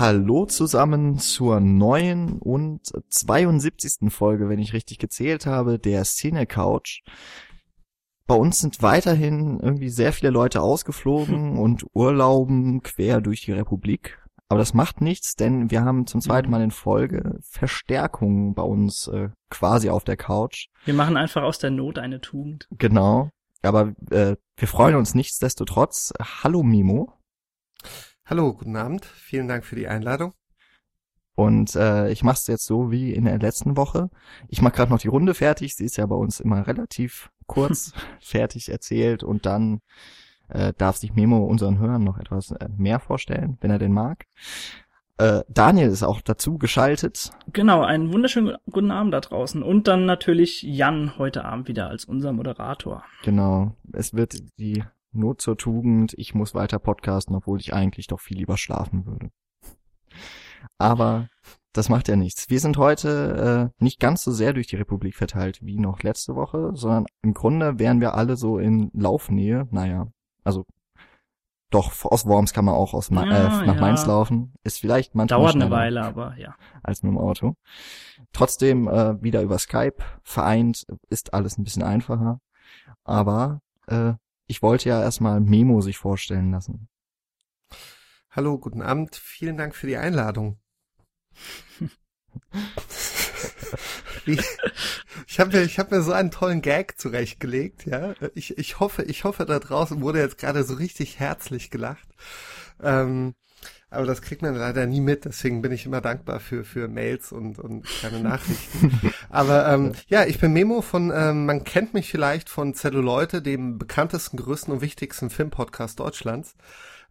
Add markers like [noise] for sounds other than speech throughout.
Hallo zusammen zur neuen und 72. Folge, wenn ich richtig gezählt habe, der Cine Couch. Bei uns sind weiterhin irgendwie sehr viele Leute ausgeflogen [laughs] und urlauben quer durch die Republik. Aber das macht nichts, denn wir haben zum zweiten Mal in Folge Verstärkung bei uns äh, quasi auf der Couch. Wir machen einfach aus der Not eine Tugend. Genau. Aber äh, wir freuen uns nichtsdestotrotz. Hallo Mimo. Hallo, guten Abend. Vielen Dank für die Einladung. Und äh, ich mache es jetzt so wie in der letzten Woche. Ich mache gerade noch die Runde fertig. Sie ist ja bei uns immer relativ kurz [laughs] fertig erzählt und dann äh, darf sich Memo unseren Hörern noch etwas äh, mehr vorstellen, wenn er denn mag. Äh, Daniel ist auch dazu geschaltet. Genau, einen wunderschönen guten Abend da draußen. Und dann natürlich Jan heute Abend wieder als unser Moderator. Genau. Es wird die Not zur Tugend, ich muss weiter podcasten, obwohl ich eigentlich doch viel lieber schlafen würde. Aber das macht ja nichts. Wir sind heute äh, nicht ganz so sehr durch die Republik verteilt wie noch letzte Woche, sondern im Grunde wären wir alle so in Laufnähe. Naja, also doch, aus Worms kann man auch aus Ma Ja, äh, nach ja. Mainz laufen. Ist vielleicht manchmal Dauert eine Weile, aber ja. als mit dem Auto. Trotzdem äh, wieder über Skype vereint, ist alles ein bisschen einfacher. Aber äh, ich wollte ja erstmal Memo sich vorstellen lassen. Hallo, guten Abend. Vielen Dank für die Einladung. [laughs] Ich habe mir, ich hab mir so einen tollen Gag zurechtgelegt, ja. Ich, ich hoffe, ich hoffe, da draußen wurde jetzt gerade so richtig herzlich gelacht. Ähm, aber das kriegt man leider nie mit, deswegen bin ich immer dankbar für, für Mails und, und kleine [laughs] Nachrichten. aber ähm, ja, ich bin Memo von, ähm, man kennt mich vielleicht von Zelluleute, dem bekanntesten, größten und wichtigsten Filmpodcast Deutschlands.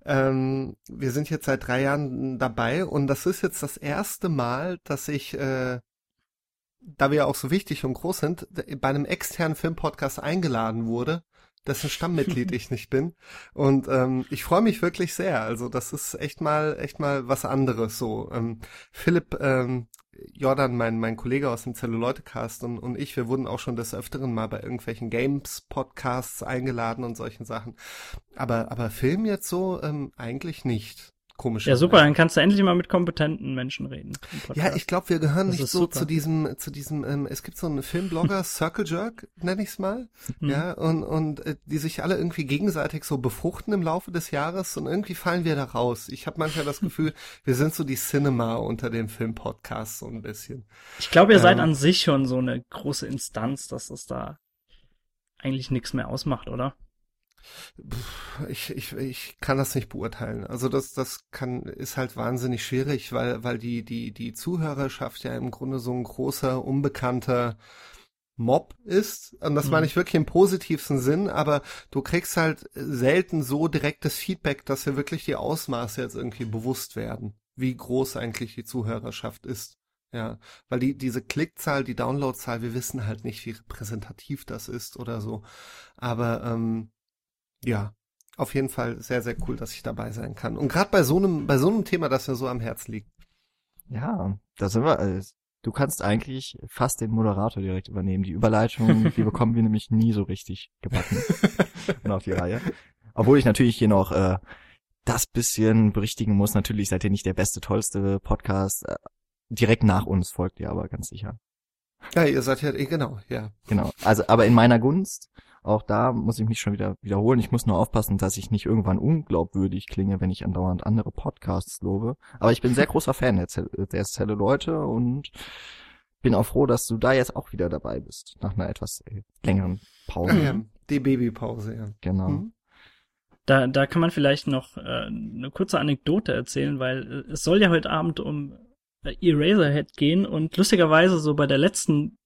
Ähm, wir sind jetzt seit drei Jahren dabei und das ist jetzt das erste Mal, dass ich, äh, da wir auch so wichtig und groß sind, bei einem externen Filmpodcast eingeladen wurde, dessen Stammmitglied ich nicht bin. Und ähm, ich freue mich wirklich sehr. Also das ist echt mal, echt mal was anderes. So ähm, Philipp ähm, Jordan, mein, mein Kollege aus dem Zelluleute-Cast und, und ich, wir wurden auch schon des Öfteren mal bei irgendwelchen Games-Podcasts eingeladen und solchen Sachen. Aber, aber Film jetzt so ähm, eigentlich nicht. Komisch. Ja, super, dann kannst du endlich mal mit kompetenten Menschen reden. Ja, ich glaube, wir gehören Das nicht so super. zu diesem, zu diesem, ähm, es gibt so einen Filmblogger, [laughs] Circle Jerk, nenne ich's mal, Hm. ja, und, und äh, die sich alle irgendwie gegenseitig so befruchten im Laufe des Jahres und irgendwie fallen wir da raus. Ich habe manchmal das Gefühl, [laughs] wir sind so die Cinema unter den Filmpodcasts so ein bisschen. Ich glaube, ihr seid Ähm, an sich schon so eine große Instanz, dass es da eigentlich nichts mehr ausmacht, oder? Ich, ich, ich kann das nicht beurteilen. Also das, das kann, ist halt wahnsinnig schwierig, weil, weil die, die, die Zuhörerschaft ja im Grunde so ein großer, unbekannter Mob ist. Und das Mhm. meine ich wirklich im positivsten Sinn, aber du kriegst halt selten so direktes Feedback, dass wir wirklich die Ausmaße jetzt irgendwie bewusst werden, wie groß eigentlich die Zuhörerschaft ist. Ja, weil die, diese Klickzahl, die Downloadzahl, wir wissen halt nicht, wie repräsentativ das ist oder so. Aber ähm, ja, auf jeden Fall sehr, sehr cool, dass ich dabei sein kann. Und gerade bei so einem, bei so einem Thema, das mir so am Herzen liegt. Ja, da sind wir. Äh, du kannst eigentlich fast den Moderator direkt übernehmen. Die Überleitung, die [laughs] bekommen wir nämlich nie so richtig gebacken [laughs] und auf die Reihe. Obwohl ich natürlich hier noch äh, das bisschen berichtigen muss. Natürlich seid ihr nicht der beste, tollste Podcast. Äh, direkt nach uns folgt ihr aber ganz sicher. Ja, ihr seid ja, eh, genau, ja. Genau. Also, aber in meiner Gunst, auch da muss ich mich schon wieder wiederholen. Ich muss nur aufpassen, dass ich nicht irgendwann unglaubwürdig klinge, wenn ich andauernd andere Podcasts lobe. Aber ich bin sehr großer Fan der, Zell der Zelle-Leute und bin auch froh, dass du da jetzt auch wieder dabei bist. Nach einer etwas äh, längeren Pause. Ja. Die Babypause, ja. Genau. Hm? Da, da kann man vielleicht noch äh, eine kurze Anekdote erzählen, weil äh, es soll ja heute Abend um äh, Eraserhead gehen und lustigerweise so bei der letzten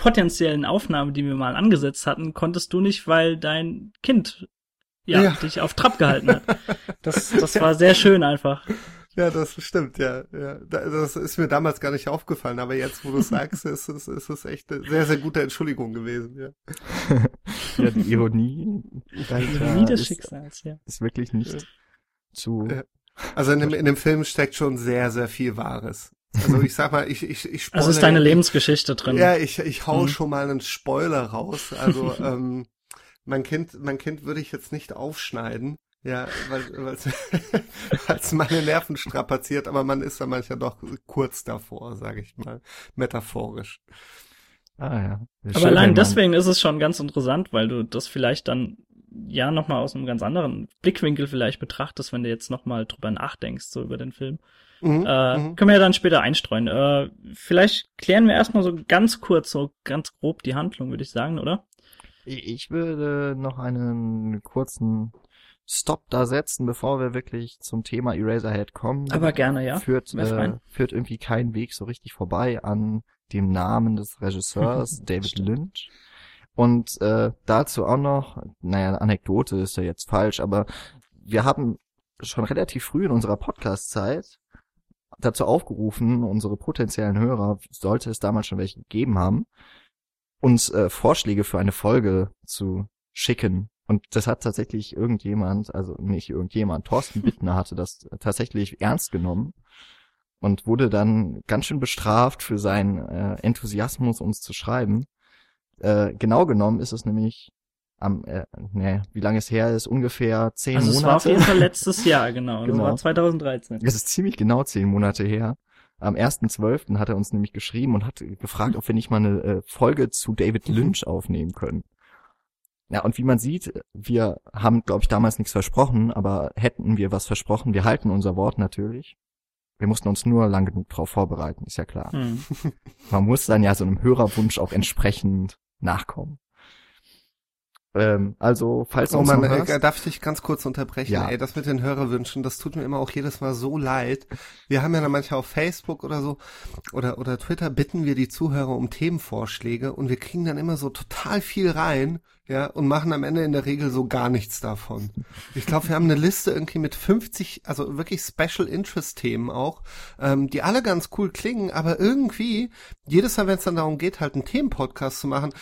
potenziellen Aufnahme, die wir mal angesetzt hatten, konntest du nicht, weil dein Kind ja, Ja. dich auf Trab gehalten hat. [laughs] Das, das war sehr schön einfach. Ja, das stimmt, ja, ja. Da- Das ist mir damals gar nicht aufgefallen, aber jetzt, wo du sagst, ist es, ist es echt eine sehr, sehr gute Entschuldigung gewesen, ja. [laughs] Ja, die Ironie dahinter Ironie des ist, Schicksals, ja. ist wirklich nicht zu. Ja. Also in dem, in dem Film steckt schon sehr, sehr viel Wahres. Also ich sag mal, ich, ich, ich spoilere. Also ist deine Lebensgeschichte drin. Ja, ich, ich hau Mhm. schon mal einen Spoiler raus. Also [laughs] ähm, mein Kind, mein Kind würde ich jetzt nicht aufschneiden. Ja, weil weil es [laughs] meine Nerven strapaziert, aber man ist dann manchmal doch kurz davor, sage ich mal, metaphorisch. Ah ja. Aber allein deswegen ist es schon ganz interessant, weil du das vielleicht dann ja nochmal aus einem ganz anderen Blickwinkel vielleicht betrachtest, wenn du jetzt nochmal drüber nachdenkst, so über den Film. Mhm, äh, mhm. Können wir ja dann später einstreuen. Äh, vielleicht klären wir erstmal so ganz kurz, so ganz grob die Handlung, würde ich sagen, oder? Ich würde noch einen kurzen Stop da setzen, bevor wir wirklich zum Thema Eraserhead kommen. Aber gerne, ja. Führt, äh, führt irgendwie kein Weg so richtig vorbei an dem Namen des Regisseurs, [laughs] David Lynch. Und äh, dazu auch noch, naja, Anekdote ist ja jetzt falsch, aber wir haben schon relativ früh in unserer Podcast-Zeit dazu aufgerufen, unsere potenziellen Hörer, sollte es damals schon welche gegeben haben, uns äh, Vorschläge für eine Folge zu schicken. Und das hat tatsächlich irgendjemand, also nicht irgendjemand, Thorsten [laughs] Bittner hatte das tatsächlich ernst genommen und wurde dann ganz schön bestraft für seinen äh, Enthusiasmus, uns zu schreiben. Äh, genau genommen ist es nämlich am, äh, ne, wie lange es her ist, ungefähr zehn also Monate. Das war auf jeden Fall letztes Jahr, genau. [laughs] genau. Das war 2013. Es ist ziemlich genau zehn Monate her. Am 1.12. hat er uns nämlich geschrieben und hat gefragt, ob wir nicht mal eine äh, Folge zu David Lynch aufnehmen können. Ja, und wie man sieht, wir haben, glaube ich, damals nichts versprochen, aber hätten wir was versprochen, wir halten unser Wort natürlich. Wir mussten uns nur lang genug darauf vorbereiten, ist ja klar. Hm. Man muss dann ja so einem Hörerwunsch auch entsprechend nachkommen. Ähm, also, falls du oh man, äh, darf ich dich ganz kurz unterbrechen? Ja. Ey, das mit den Hörerwünschen, das tut mir immer auch jedes Mal so leid. Wir haben ja dann manchmal auf Facebook oder so oder oder Twitter bitten wir die Zuhörer um Themenvorschläge und wir kriegen dann immer so total viel rein, ja, und machen am Ende in der Regel so gar nichts davon. Ich glaube, wir haben eine Liste irgendwie mit 50, also wirklich Special Interest Themen auch, ähm, die alle ganz cool klingen, aber irgendwie jedes Mal, wenn es dann darum geht, halt einen Themenpodcast zu machen,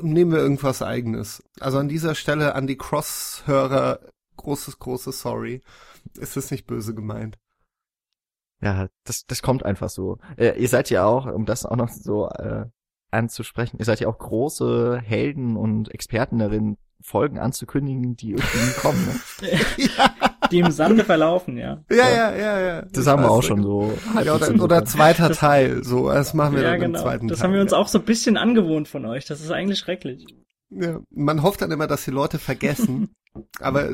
nehmen wir irgendwas eigenes. Also an dieser Stelle an die Cross-Hörer großes, großes Sorry. Es ist nicht böse gemeint. Ja, das, das kommt einfach so. Äh, ihr seid ja auch, um das auch noch so äh, anzusprechen, ihr seid ja auch große Helden und Experten darin, Folgen anzukündigen, die irgendwie kommen. Ne? ja. [laughs] Die im Sande verlaufen, ja. Ja, ja, ja, ja. Das, das haben wir auch schon so. Ja, oder, oder zweiter Teil, so, das machen wir ja, dann genau. im zweiten das Teil. Das haben wir uns auch so ein bisschen angewohnt von euch, das ist eigentlich schrecklich. Ja, man hofft dann immer, dass die Leute vergessen, [laughs] aber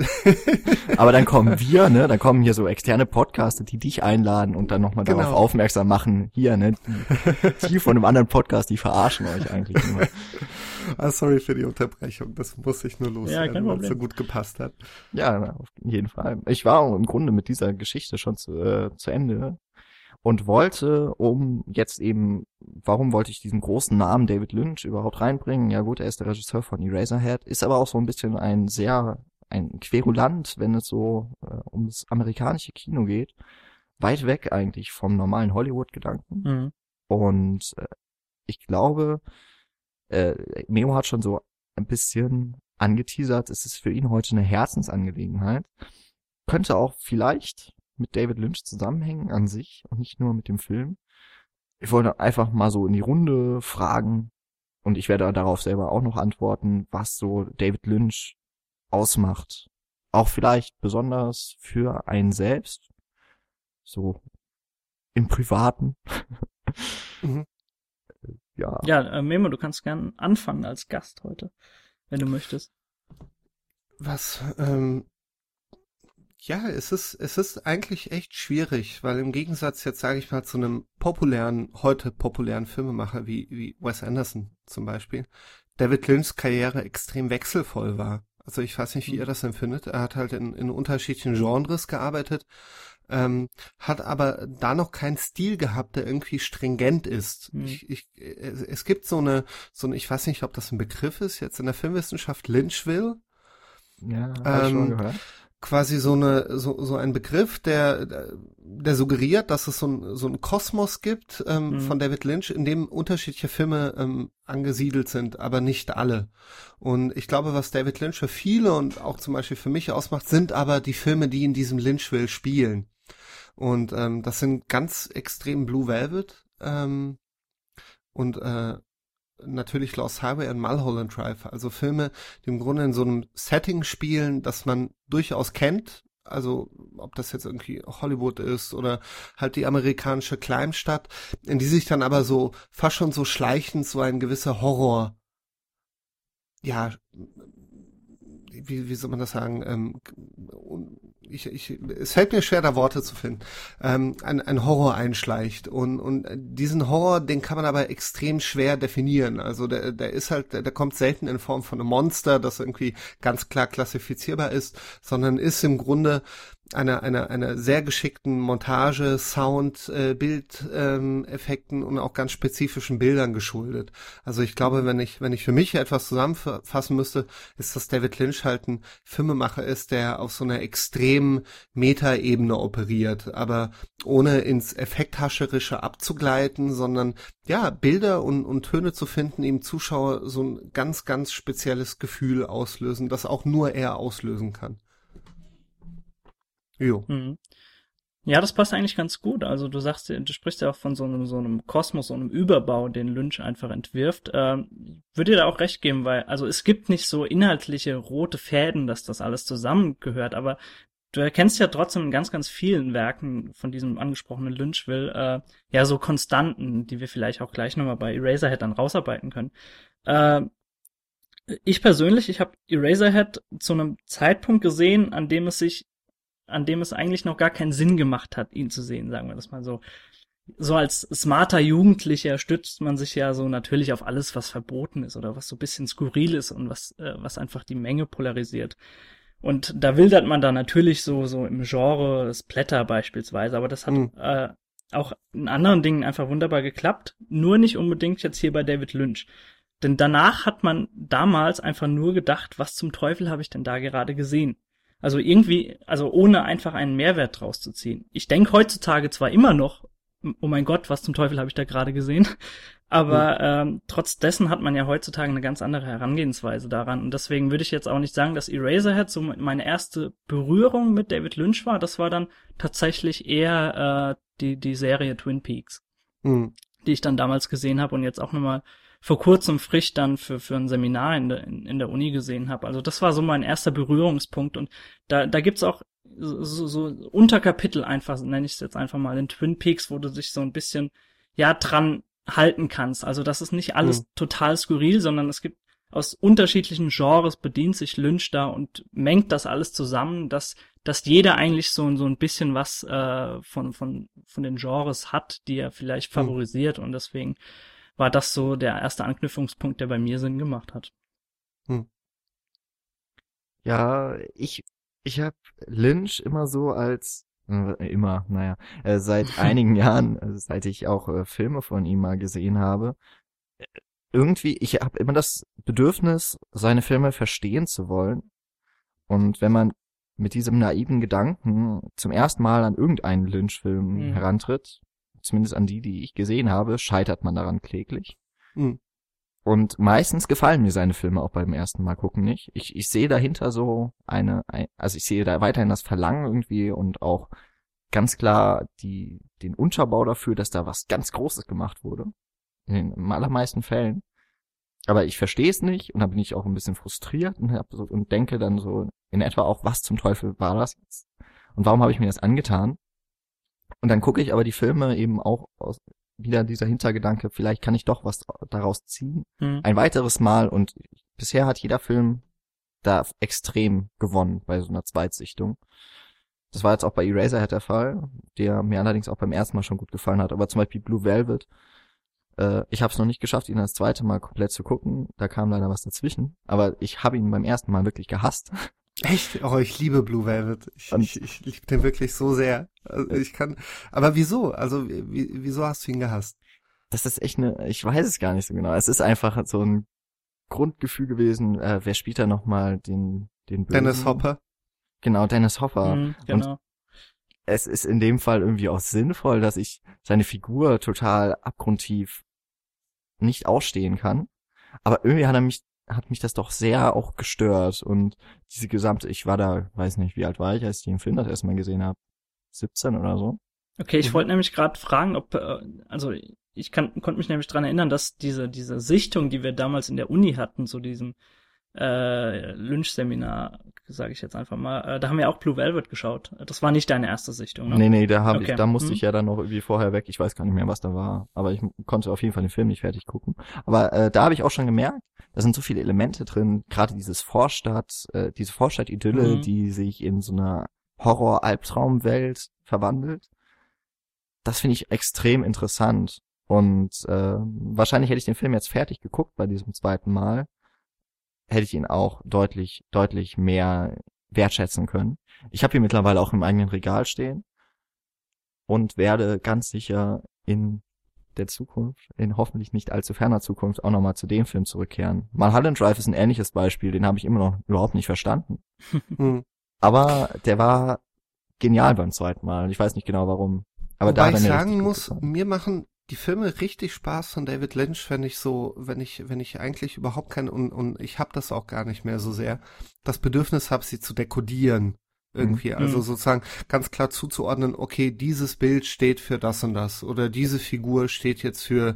[laughs] aber dann kommen wir, ne, dann kommen hier so externe Podcaster, die dich einladen und dann nochmal genau. darauf aufmerksam machen, hier, ne, die, [laughs] die von einem anderen Podcast, die verarschen euch eigentlich nur. [laughs] Ah, sorry für die Unterbrechung, das muss ich nur loswerden, ja, weil es so gut gepasst hat. Ja, auf jeden Fall. Ich war im Grunde mit dieser Geschichte schon zu, äh, zu Ende und wollte, um jetzt eben, warum wollte ich diesen großen Namen David Lynch überhaupt reinbringen? Ja gut, er ist der Regisseur von Eraserhead, ist aber auch so ein bisschen ein sehr, ein Querulant, wenn es so äh, ums amerikanische Kino geht. Weit weg eigentlich vom normalen Hollywood-Gedanken. Mhm. Und äh, ich glaube, äh, Meo hat schon so ein bisschen angeteasert, es ist für ihn heute eine Herzensangelegenheit. Könnte auch vielleicht mit David Lynch zusammenhängen an sich und nicht nur mit dem Film. Ich wollte einfach mal so in die Runde fragen und ich werde darauf selber auch noch antworten, was so David Lynch ausmacht. Auch vielleicht besonders für einen selbst. So im Privaten. [laughs] mhm. Ja. Ja, äh, Memo, du kannst gern anfangen als Gast heute, wenn du möchtest. Was, ähm, ja, es ist, es ist eigentlich echt schwierig, weil im Gegensatz jetzt, sage ich mal, zu einem populären, heute populären Filmemacher wie, wie Wes Anderson zum Beispiel, David Lynchs Karriere extrem wechselvoll war. Also ich weiß nicht, wie ihr mhm. das empfindet. Er hat halt in, in unterschiedlichen Genres gearbeitet, ähm, hat aber da noch keinen Stil gehabt, der irgendwie stringent ist. Mhm. Ich, ich, es gibt so eine, so eine, ich weiß nicht, ob das ein Begriff ist, jetzt in der Filmwissenschaft Lynchville. Ja, ähm, schon gehört quasi so eine so, so ein Begriff, der der suggeriert, dass es so ein so ein Kosmos gibt ähm, mhm. von David Lynch, in dem unterschiedliche Filme ähm, angesiedelt sind, aber nicht alle. Und ich glaube, was David Lynch für viele und auch zum Beispiel für mich ausmacht, sind aber die Filme, die in diesem Lynchville spielen. Und ähm, das sind ganz extrem Blue Velvet ähm, und äh, natürlich Lost Highway und Mulholland Drive. Also Filme, die im Grunde in so einem Setting spielen, das man durchaus kennt. Also ob das jetzt irgendwie Hollywood ist oder halt die amerikanische Kleinstadt, in die sich dann aber so fast schon so schleichend so ein gewisser Horror, ja, wie, wie soll man das sagen, ähm, ich, ich, es fällt mir schwer, da Worte zu finden, ähm, ein, ein Horror einschleicht. Und, und diesen Horror, den kann man aber extrem schwer definieren. Also der, der ist halt, der, der kommt selten in Form von einem Monster, das irgendwie ganz klar klassifizierbar ist, sondern ist im Grunde einer einer einer sehr geschickten Montage, Sound, äh, Bildeffekten ähm, und auch ganz spezifischen Bildern geschuldet. Also ich glaube, wenn ich wenn ich für mich etwas zusammenfassen müsste, ist, dass David Lynch halt ein Filmemacher ist, der auf so einer extremen Metaebene operiert, aber ohne ins Effekthascherische abzugleiten, sondern ja Bilder und und Töne zu finden, ihm Zuschauer so ein ganz ganz spezielles Gefühl auslösen, das auch nur er auslösen kann. Jo. Mhm. Ja, das passt eigentlich ganz gut. Also du sagst, du sprichst ja auch von so einem, so einem Kosmos, so einem Überbau, den Lynch einfach entwirft. Ähm, würde dir da auch recht geben, weil, also es gibt nicht so inhaltliche rote Fäden, dass das alles zusammengehört, aber du erkennst ja trotzdem in ganz, ganz vielen Werken von diesem angesprochenen Lynch will, äh, ja, so Konstanten, die wir vielleicht auch gleich nochmal bei Eraserhead dann rausarbeiten können. Äh, ich persönlich, ich habe Eraserhead zu einem Zeitpunkt gesehen, an dem es sich an dem es eigentlich noch gar keinen Sinn gemacht hat, ihn zu sehen, sagen wir das mal so. So als smarter Jugendlicher stützt man sich ja so natürlich auf alles, was verboten ist oder was so bisschen skurril ist und was, äh, was einfach die Menge polarisiert. Und da wildert man da natürlich so, so im Genre Splatter beispielsweise, aber das hat mhm. äh, auch in anderen Dingen einfach wunderbar geklappt, nur nicht unbedingt jetzt hier bei David Lynch. Denn danach hat man damals einfach nur gedacht, was zum Teufel habe ich denn da gerade gesehen? Also irgendwie, also ohne einfach einen Mehrwert draus zu ziehen. Ich denke heutzutage zwar immer noch, oh mein Gott, was zum Teufel habe ich da gerade gesehen, [laughs] aber mhm. ähm, trotz dessen hat man ja heutzutage eine ganz andere Herangehensweise daran. Und deswegen würde ich jetzt auch nicht sagen, dass Eraserhead so meine erste Berührung mit David Lynch war. Das war dann tatsächlich eher äh, die, die Serie Twin Peaks, mhm. die ich dann damals gesehen habe und jetzt auch nochmal vor kurzem frisch dann für, für ein Seminar in der, in, in der Uni gesehen habe. Also das war so mein erster Berührungspunkt und da, da gibt's auch so, so Unterkapitel einfach, nenne ich es jetzt einfach mal, in Twin Peaks, wo du dich so ein bisschen, ja, dran halten kannst. Also das ist nicht alles mhm. total skurril, sondern es gibt aus unterschiedlichen Genres bedient sich Lynch da und mengt das alles zusammen, dass, dass jeder eigentlich so, so ein bisschen was äh, von, von, von den Genres hat, die er vielleicht mhm. favorisiert mhm. und deswegen war das so der erste Anknüpfungspunkt, der bei mir Sinn gemacht hat. Hm. Ja, ich, ich habe Lynch immer so als äh, immer, naja, äh, seit [laughs] einigen Jahren, äh, seit ich auch äh, Filme von ihm mal gesehen habe, äh, irgendwie, ich habe immer das Bedürfnis, seine Filme verstehen zu wollen. Und wenn man mit diesem naiven Gedanken zum ersten Mal an irgendeinen Lynch-Film mhm. herantritt, zumindest an die, die ich gesehen habe, scheitert man daran kläglich. Mhm. Und meistens gefallen mir seine Filme auch beim ersten Mal gucken nicht. Ich, ich sehe dahinter so eine, ein, also ich sehe da weiterhin das Verlangen irgendwie und auch ganz klar die, den Unterbau dafür, dass da was ganz Großes gemacht wurde. In den allermeisten Fällen. Aber ich verstehe es nicht und da bin ich auch ein bisschen frustriert und, hab so, und denke dann so in etwa auch, was zum Teufel war das jetzt? Und warum habe ich mir das angetan? Und dann gucke ich aber die Filme eben auch aus wieder dieser Hintergedanke, vielleicht kann ich doch was daraus ziehen. Mhm. Ein weiteres Mal und bisher hat jeder Film da extrem gewonnen bei so einer Zweitsichtung. Das war jetzt auch bei Eraserhead der Fall, der mir allerdings auch beim ersten Mal schon gut gefallen hat. Aber zum Beispiel Blue Velvet, äh, ich habe es noch nicht geschafft, ihn das zweite Mal komplett zu gucken. Da kam leider was dazwischen. Aber ich habe ihn beim ersten Mal wirklich gehasst. Echt? Oh, ich liebe Blue Velvet. Ich, ich, ich liebe den wirklich so sehr. Also ich kann. Aber wieso? Also wie, wieso hast du ihn gehasst? Das ist echt eine. Ich weiß es gar nicht so genau. Es ist einfach so ein Grundgefühl gewesen. Äh, wer spielt da noch mal den den Bösen? Dennis Hopper. Genau, Dennis Hopper. Mhm, genau. Und es ist in dem Fall irgendwie auch sinnvoll, dass ich seine Figur total abgrundtief nicht ausstehen kann. Aber irgendwie hat er mich hat mich das doch sehr auch gestört und diese gesamte, ich war da, weiß nicht, wie alt war ich, als ich den Film das erstmal gesehen habe, 17 oder so. Okay, ich mhm. wollte nämlich gerade fragen, ob, äh, also ich kann, konnte mich nämlich dran erinnern, dass diese, diese Sichtung, die wir damals in der Uni hatten, so diesem äh, Lynch-Seminar, sage ich jetzt einfach mal, äh, da haben wir auch Blue Velvet geschaut. Das war nicht deine erste Sichtung, ne? Nee, nee, da, hab Okay. ich, da musste Hm. ich ja dann noch irgendwie vorher weg. Ich weiß gar nicht mehr, was da war. Aber ich konnte auf jeden Fall den Film nicht fertig gucken. Aber äh, da habe ich auch schon gemerkt, da sind so viele Elemente drin. Gerade dieses Vorstadt, äh, diese Vorstadt-Idylle, Mhm. die sich in so einer Horror-Albtraumwelt verwandelt. Das finde ich extrem interessant. Und äh, wahrscheinlich hätte ich den Film jetzt fertig geguckt bei diesem zweiten Mal, hätte ich ihn auch deutlich, deutlich mehr wertschätzen können. Ich habe ihn mittlerweile auch im eigenen Regal stehen und werde ganz sicher in der Zukunft, in hoffentlich nicht allzu ferner Zukunft, auch nochmal zu dem Film zurückkehren. Mulholland Drive ist ein ähnliches Beispiel, den habe ich immer noch überhaupt nicht verstanden. [laughs] Hm. Aber der war genial beim zweiten Mal. Ich weiß nicht genau warum. Aber Wobei da ich sagen muss, mir machen die Filme richtig Spaß von David Lynch, wenn ich so, wenn ich, wenn ich eigentlich überhaupt kein und, und ich habe das auch gar nicht mehr so sehr, das Bedürfnis habe, sie zu dekodieren irgendwie, also Mhm. sozusagen ganz klar zuzuordnen, okay, dieses Bild steht für das und das oder diese Figur steht jetzt für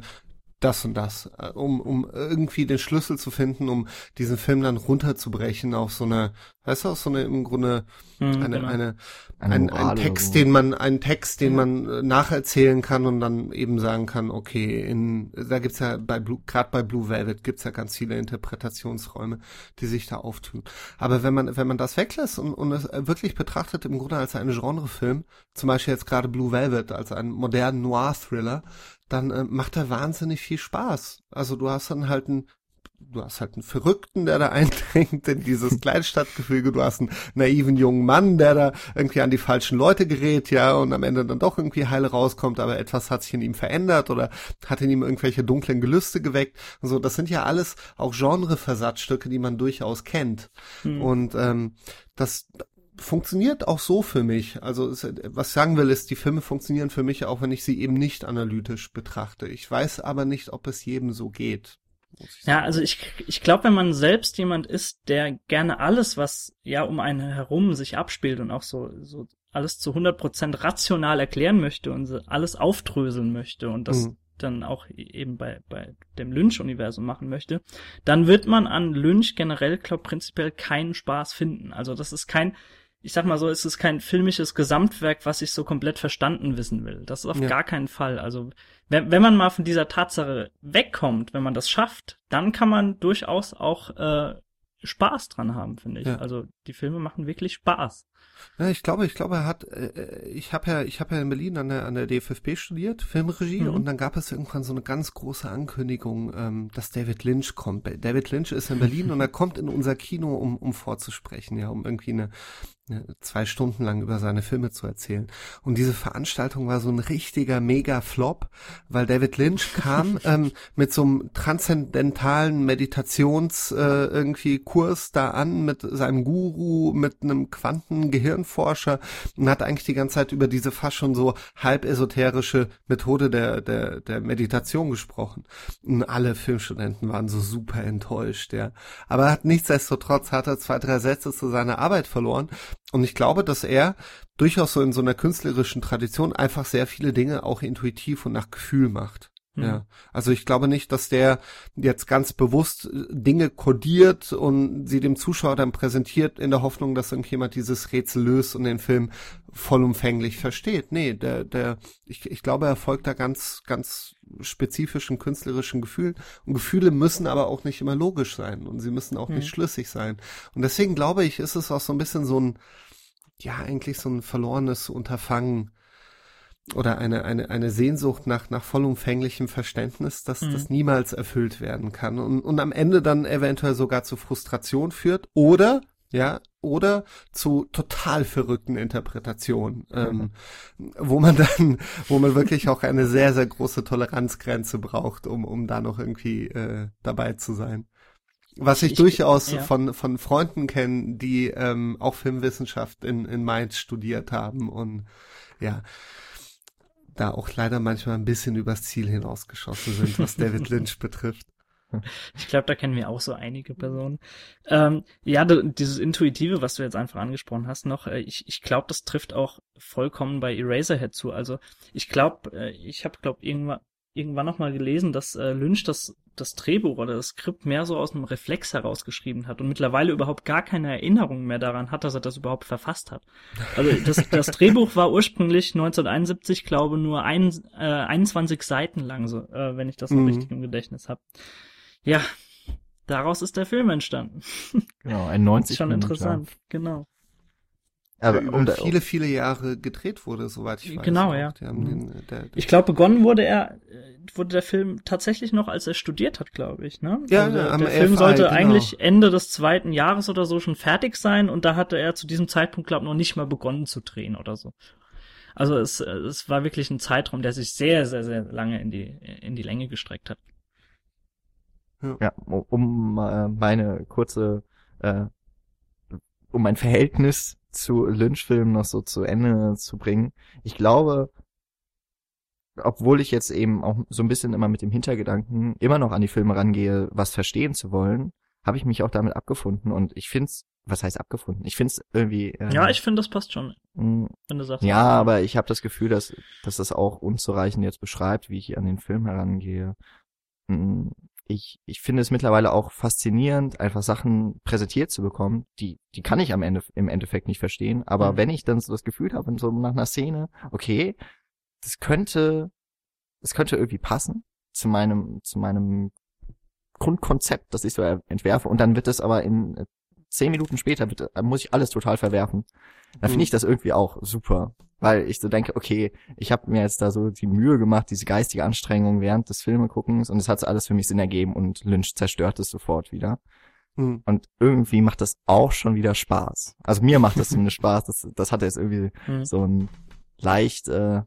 das und das, äh, um, um irgendwie den Schlüssel zu finden, um diesen Film dann runterzubrechen auf so eine, weißt du, auf so eine im Grunde Hm, eine, genau. eine, Eine ein, ein Text, so. den man, einen Text, den Ja. man äh, nacherzählen kann und dann eben sagen kann, okay, in, da gibt's ja bei Blue, gerade bei Blue Velvet gibt's ja ganz viele Interpretationsräume, die sich da auftun. Aber wenn man, wenn man das weglässt und, und es wirklich betrachtet im Grunde als einen Genrefilm, zum Beispiel jetzt gerade Blue Velvet als einen modernen Noir-Thriller, dann äh, macht er wahnsinnig viel Spaß. Also du hast dann halt einen du hast halt einen Verrückten, der da [laughs] eindringt in dieses Kleinstadtgefüge, du hast einen naiven jungen Mann, der da irgendwie an die falschen Leute gerät, ja, und am Ende dann doch irgendwie heile rauskommt, aber etwas hat sich in ihm verändert oder hat in ihm irgendwelche dunklen Gelüste geweckt. Und so, das sind ja alles auch Genreversatzstücke, die man durchaus kennt. Hm. Und ähm, das funktioniert auch so für mich. Also es, was ich sagen will, ist, die Filme funktionieren für mich auch, wenn ich sie eben nicht analytisch betrachte. Ich weiß aber nicht, ob es jedem so geht. Ja, also ich, ich glaube, wenn man selbst jemand ist, der gerne alles, was ja um einen herum sich abspielt und auch so, so alles zu 100% rational erklären möchte und alles aufdröseln möchte und das Mhm. dann auch eben bei, bei dem Lynch-Universum machen möchte, dann wird man an Lynch generell, glaub prinzipiell keinen Spaß finden. Also das ist kein, ich sag mal so, es ist kein filmisches Gesamtwerk, was ich so komplett verstanden wissen will. Das ist auf Ja. gar keinen Fall. Also wenn, wenn man mal von dieser Tatsache wegkommt, wenn man das schafft, dann kann man durchaus auch äh, Spaß dran haben, finde ich. Ja. Also die Filme machen wirklich Spaß. Ja, ich glaube, ich glaube, er hat, äh, ich habe ja, ich habe ja in Berlin an der an der DFFB studiert, Filmregie, Mhm. und dann gab es irgendwann so eine ganz große Ankündigung, ähm, dass David Lynch kommt. David Lynch ist in Berlin und er [laughs] kommt in unser Kino, um um vorzusprechen, ja, um irgendwie eine, eine zwei Stunden lang über seine Filme zu erzählen. Und diese Veranstaltung war so ein richtiger Mega-Flop, weil David Lynch kam [laughs] ähm, mit so einem transzendentalen Meditations äh, irgendwie Kurs da an mit seinem Guru, mit einem Quantengehirnforscher und hat eigentlich die ganze Zeit über diese fast schon so halb esoterische Methode der der der Meditation gesprochen. Und alle Filmstudenten waren so super enttäuscht, ja. Aber er hat nichtsdestotrotz hat er zwei drei Sätze zu seiner Arbeit verloren und ich glaube, dass er durchaus so in so einer künstlerischen Tradition einfach sehr viele Dinge auch intuitiv und nach Gefühl macht. Mhm. Ja, also ich glaube nicht, dass der jetzt ganz bewusst äh, Dinge kodiert und sie dem Zuschauer dann präsentiert in der Hoffnung, dass irgendjemand dieses Rätsel löst und den Film vollumfänglich versteht. Nee, der, der, ich, ich glaube, er folgt da ganz, ganz spezifischen künstlerischen Gefühlen. Und Gefühle müssen aber auch nicht immer logisch sein und sie müssen auch Mhm. nicht schlüssig sein. Und deswegen glaube ich, ist es auch so ein bisschen so ein, ja, eigentlich so ein verlorenes Unterfangen oder eine, eine, eine Sehnsucht nach, nach vollumfänglichem Verständnis, dass Mhm. das niemals erfüllt werden kann und, und am Ende dann eventuell sogar zu Frustration führt oder, ja, oder zu total verrückten Interpretationen, ähm, wo man dann, wo man wirklich auch eine sehr, sehr große Toleranzgrenze braucht, um, um da noch irgendwie äh, dabei zu sein. Was ich, Ich- durchaus ja. von, von Freunden kenne, die ähm, auch Filmwissenschaft in, in Mainz studiert haben und ja, da auch leider manchmal ein bisschen übers Ziel hinausgeschossen sind, was David [laughs] Lynch betrifft. Ich glaube, da kennen wir auch so einige Personen. Ähm, ja, dieses Intuitive, was du jetzt einfach angesprochen hast, noch, äh, ich, ich glaube, das trifft auch vollkommen bei Eraserhead zu. Also ich glaube, äh, ich habe, glaube irgendwann irgendwann noch mal gelesen, dass äh, Lynch das, das Drehbuch oder das Skript mehr so aus einem Reflex herausgeschrieben hat und mittlerweile überhaupt gar keine Erinnerung mehr daran hat, dass er das überhaupt verfasst hat. Also [laughs] das, das Drehbuch war ursprünglich 1971, glaube nur ein, äh, 21 Seiten lang, so, äh, wenn ich das noch Mhm. richtig im Gedächtnis habe. Ja, daraus ist der Film entstanden. Genau, ein 90 Ist schon Minuten. interessant, genau. Aber der um über da, viele, viele Jahre gedreht wurde, soweit ich weiß. Genau, ja. Den, äh, der, der, Ich glaube, begonnen wurde er, äh, wurde der Film tatsächlich noch, als er studiert hat, glaube ich, ne? Ja, also ja, der, am der Film sollte genau. eigentlich Ende des zweiten Jahres oder so schon fertig sein und da hatte er zu diesem Zeitpunkt, glaube ich, noch nicht mal begonnen zu drehen oder so. Also es, äh, es war wirklich ein Zeitraum, der sich sehr, sehr, sehr lange in die, in die Länge gestreckt hat. ja, um- um äh, meine kurze, äh, um mein Verhältnis zu Lynch-Filmen noch so zu Ende zu bringen. Ich glaube, obwohl ich jetzt eben auch so ein bisschen immer mit dem Hintergedanken immer noch an die Filme rangehe, was verstehen zu wollen, habe ich mich auch damit abgefunden und ich find's, was heißt abgefunden? Ich find's irgendwie. Äh, Ja, ich finde, das passt schon, mh, wenn du sagst. Ja, aber ich habe das Gefühl, dass, dass das auch unzureichend jetzt beschreibt, wie ich an den Film herangehe. Mm, Ich, ich finde es mittlerweile auch faszinierend, einfach Sachen präsentiert zu bekommen, die, die kann ich am Ende, im Endeffekt nicht verstehen. Aber Mhm. wenn ich dann so das Gefühl habe, so nach einer Szene, okay, das könnte, das könnte irgendwie passen zu meinem, zu meinem Grundkonzept, das ich so entwerfe, und dann wird es aber in äh, zehn Minuten später wird, äh, muss ich alles total verwerfen. Dann finde Mhm. ich das irgendwie auch super, weil ich so denke, okay, ich habe mir jetzt da so die Mühe gemacht, diese geistige Anstrengung während des Filmeguckens und es hat so alles für mich Sinn ergeben und Lynch zerstört es sofort wieder. Hm. Und irgendwie macht das auch schon wieder Spaß. Also mir macht das zumindest Spaß. Das, das hat jetzt irgendwie Hm. so einen leicht äh,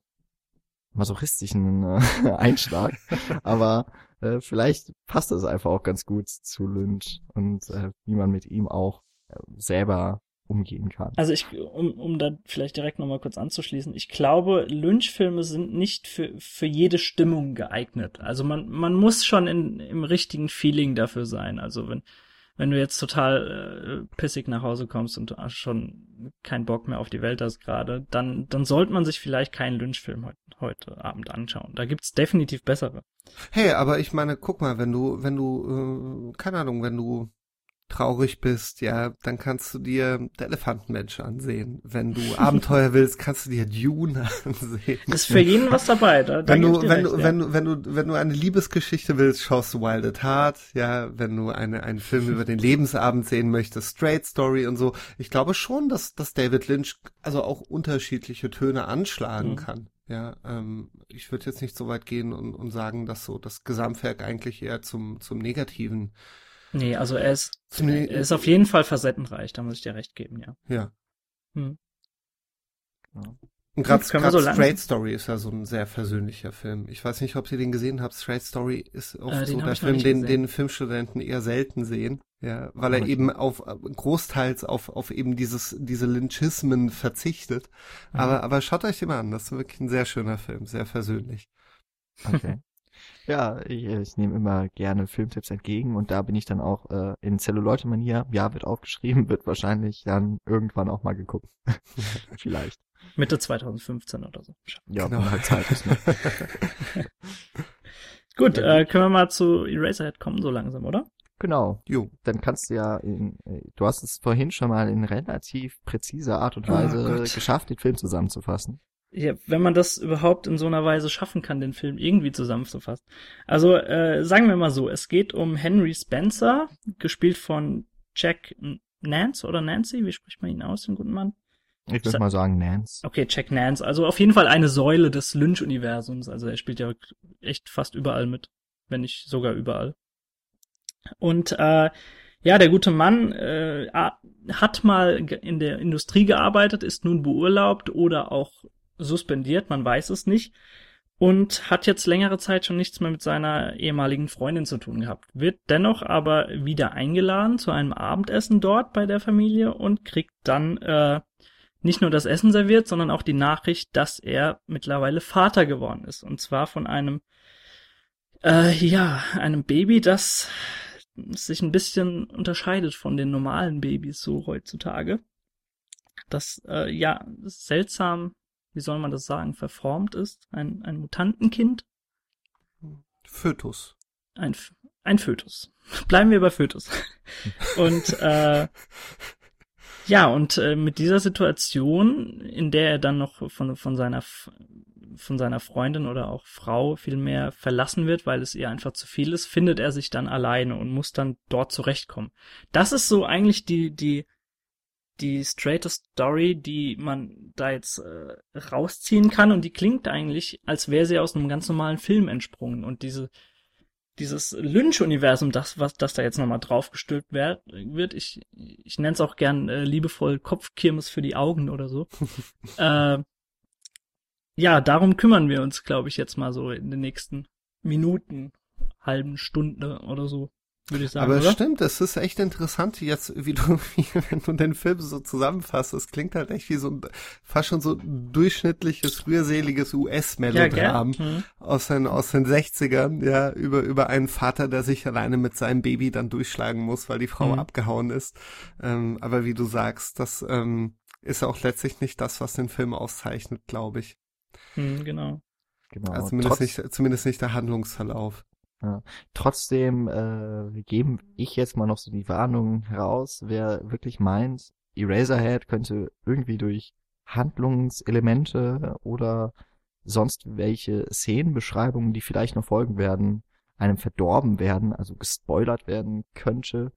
masochistischen äh, [laughs] Einschlag. Aber äh, vielleicht passt das einfach auch ganz gut zu Lynch und äh, wie man mit ihm auch äh, selber umgehen kann. Also ich, um, um da vielleicht direkt nochmal kurz anzuschließen, ich glaube, Lynch-Filme sind nicht für, für jede Stimmung geeignet. Also man, man muss schon in, im richtigen Feeling dafür sein. Also wenn, wenn du jetzt total äh, pissig nach Hause kommst und hast schon keinen Bock mehr auf die Welt hast gerade, dann, dann sollte man sich vielleicht keinen Lynch-Film heute, heute Abend anschauen. Da gibt's definitiv bessere. Hey, aber ich meine, guck mal, wenn du, wenn du, äh, keine Ahnung, wenn du traurig bist, ja, dann kannst du dir der Elefantenmensch ansehen. Wenn du Abenteuer willst, kannst du dir Dune [laughs] ansehen. Ist für jeden was dabei. Da, da wenn du, wenn recht, du, ja. wenn du, wenn du, wenn du eine Liebesgeschichte willst, schaust du Wild at Heart, ja, wenn du eine, einen Film über den Lebensabend sehen möchtest, Straight Story und so. Ich glaube schon, dass, dass David Lynch also auch unterschiedliche Töne anschlagen Mhm. kann. Ja, ähm, ich würde jetzt nicht so weit gehen und, und sagen, dass so das Gesamtwerk eigentlich eher zum, zum Negativen, Nee, also er ist, zum, er ist auf jeden Fall facettenreich, da muss ich dir recht geben, ja. ja. Hm. Und gerade wir so Straight Story ist ja so ein sehr versöhnlicher Film. Ich weiß nicht, ob ihr den gesehen habt. Straight Story ist oft Äh, den so der Film, den, den Filmstudenten eher selten sehen. Ja, weil er eben auf äh, großteils auf, auf eben dieses, diese Lynchismen verzichtet. Mhm. Aber, aber schaut euch den mal an. Das ist wirklich ein sehr schöner Film, sehr versöhnlich. Okay. Ja, ich, ich nehme immer gerne Filmtipps entgegen und da bin ich dann auch äh, in Zelluleute-Manier. Ja, wird aufgeschrieben, [laughs] wird wahrscheinlich dann irgendwann auch mal geguckt. [laughs] Vielleicht. Mitte 2015 oder so. Ja, Genau. wenn halt Zeit ist. Ne? [laughs] Gut, Ja, äh, können wir mal zu Eraserhead kommen, so langsam, oder? Genau. Jo. Dann kannst du ja in, äh, du hast es vorhin schon mal in relativ präziser Art und Oh Weise Gott. geschafft, den Film zusammenzufassen. Ja, wenn man das überhaupt in so einer Weise schaffen kann, den Film irgendwie zusammenzufassen. Also, äh, sagen wir mal so, es geht um Henry Spencer, gespielt von Jack Nance oder Nancy, wie spricht man ihn aus, den guten Mann? Ich würde mal sagen, Nance. Okay, Jack Nance, also auf jeden Fall eine Säule des Lynch-Universums, also er spielt ja echt fast überall mit, wenn nicht sogar überall. Und äh, ja, der gute Mann äh, hat mal in der Industrie gearbeitet, ist nun beurlaubt oder auch suspendiert, man weiß es nicht. Und hat jetzt längere Zeit schon nichts mehr mit seiner ehemaligen Freundin zu tun gehabt. Wird dennoch aber wieder eingeladen zu einem Abendessen dort bei der Familie und kriegt dann äh, nicht nur das Essen serviert, sondern auch die Nachricht, dass er mittlerweile Vater geworden ist. Und zwar von einem, äh, ja, einem Baby, das sich ein bisschen unterscheidet von den normalen Babys so heutzutage. Das, äh, ja, seltsam, wie soll man das sagen, verformt ist. Ein, ein Mutantenkind. Fötus. Ein, ein Fötus. [laughs] Bleiben wir bei Fötus. [laughs] Und äh, ja, und äh, mit dieser Situation, in der er dann noch von, von seiner von seiner Freundin oder auch Frau vielmehr verlassen wird, weil es ihr einfach zu viel ist, findet er sich dann alleine und muss dann dort zurechtkommen. Das ist so eigentlich die die die straighte Story, die man da jetzt äh, rausziehen kann und die klingt eigentlich, als wäre sie aus einem ganz normalen Film entsprungen und diese dieses Lynch-Universum, das, was, das da jetzt nochmal draufgestülpt wird, wird, ich, ich nenne es auch gern äh, liebevoll Kopfkirmes für die Augen oder so. [laughs] äh, ja, darum kümmern wir uns, glaube ich, jetzt mal so in den nächsten Minuten, halben Stunde oder so würde ich sagen. Aber oder? stimmt, es ist echt interessant, jetzt, wie du, wie, [laughs] wenn du den Film so zusammenfasst, es klingt halt echt wie so ein, fast schon so durchschnittliches, rührseliges US-Melodram ja, mhm. aus den, aus den 60ern, ja, über, über einen Vater, der sich alleine mit seinem Baby dann durchschlagen muss, weil die Frau mhm. abgehauen ist. Ähm, aber wie du sagst, das, ähm, ist auch letztlich nicht das, was den Film auszeichnet, glaube ich. Mhm, genau. Genau. Also zumindest nicht, zumindest nicht der Handlungsverlauf. Ja. Trotzdem äh, geben ich jetzt mal noch so die Warnung heraus, wer wirklich meint, Eraserhead könnte irgendwie durch Handlungselemente oder sonst welche Szenenbeschreibungen, die vielleicht noch folgen werden, einem verdorben werden, also gespoilert werden könnte,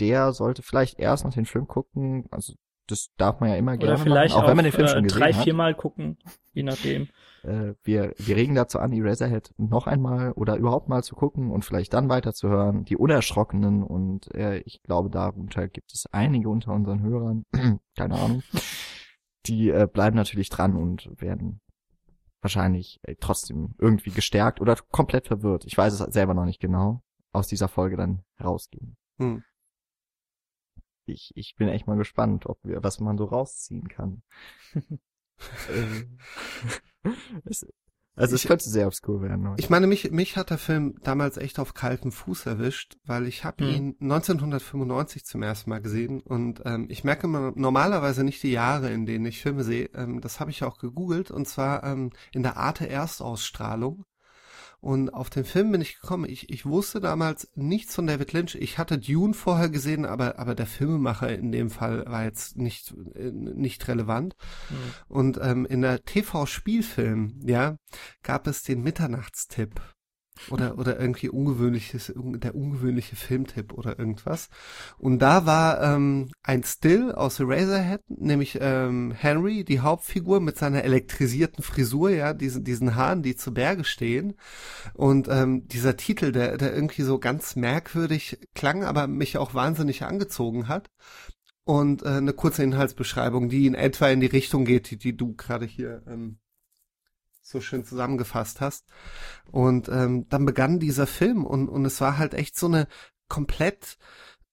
der sollte vielleicht erst nach den Film gucken. Also das darf man ja immer Oder gerne vielleicht machen, auch, auch wenn man den Film äh, schon gesehen drei, hat. viermal gucken, je nachdem. Äh, wir, wir regen dazu an, Eraserhead noch einmal oder überhaupt mal zu gucken und vielleicht dann weiterzuhören. Die Unerschrockenen und äh, ich glaube, darunter gibt es einige unter unseren Hörern, [clears throat] keine Ahnung, die äh, bleiben natürlich dran und werden wahrscheinlich äh, trotzdem irgendwie gestärkt oder komplett verwirrt. Ich weiß es selber noch nicht genau. Aus dieser Folge dann herausgehen. Hm. Ich, ich bin echt mal gespannt, ob wir, was man so rausziehen kann. äh, [laughs] es, also es Ich- könnte sehr obskur werden. heute. Ich meine, mich, mich hat der Film damals echt auf kaltem Fuß erwischt, weil ich habe Hm. ihn 1995 zum ersten Mal gesehen und ähm, ich merke immer normalerweise nicht die Jahre, in denen ich Filme sehe. Ähm, das habe ich auch gegoogelt und zwar ähm, in der Arte Erstausstrahlung. Und auf den Film bin ich gekommen. Ich, ich wusste damals nichts von David Lynch. Ich hatte Dune vorher gesehen, aber, aber der Filmemacher in dem Fall war jetzt nicht, äh, nicht relevant. Hm. Und ähm, in der TV-Spielfilm, ja, gab es den Mitternachtstipp. Oder, oder irgendwie ungewöhnliches, un- der ungewöhnliche Filmtipp oder irgendwas. Und da war ähm, ein Still aus Eraserhead, nämlich ähm, Henry, die Hauptfigur mit seiner elektrisierten Frisur, ja, diesen, diesen Haaren, die zu Berge stehen. Und ähm, dieser Titel, der, der irgendwie so ganz merkwürdig klang, aber mich auch wahnsinnig angezogen hat. Und äh, eine kurze Inhaltsbeschreibung, die in etwa in die Richtung geht, die, die du gerade hier ähm, so schön zusammengefasst hast. Und ähm, dann begann dieser Film und, und es war halt echt so eine komplett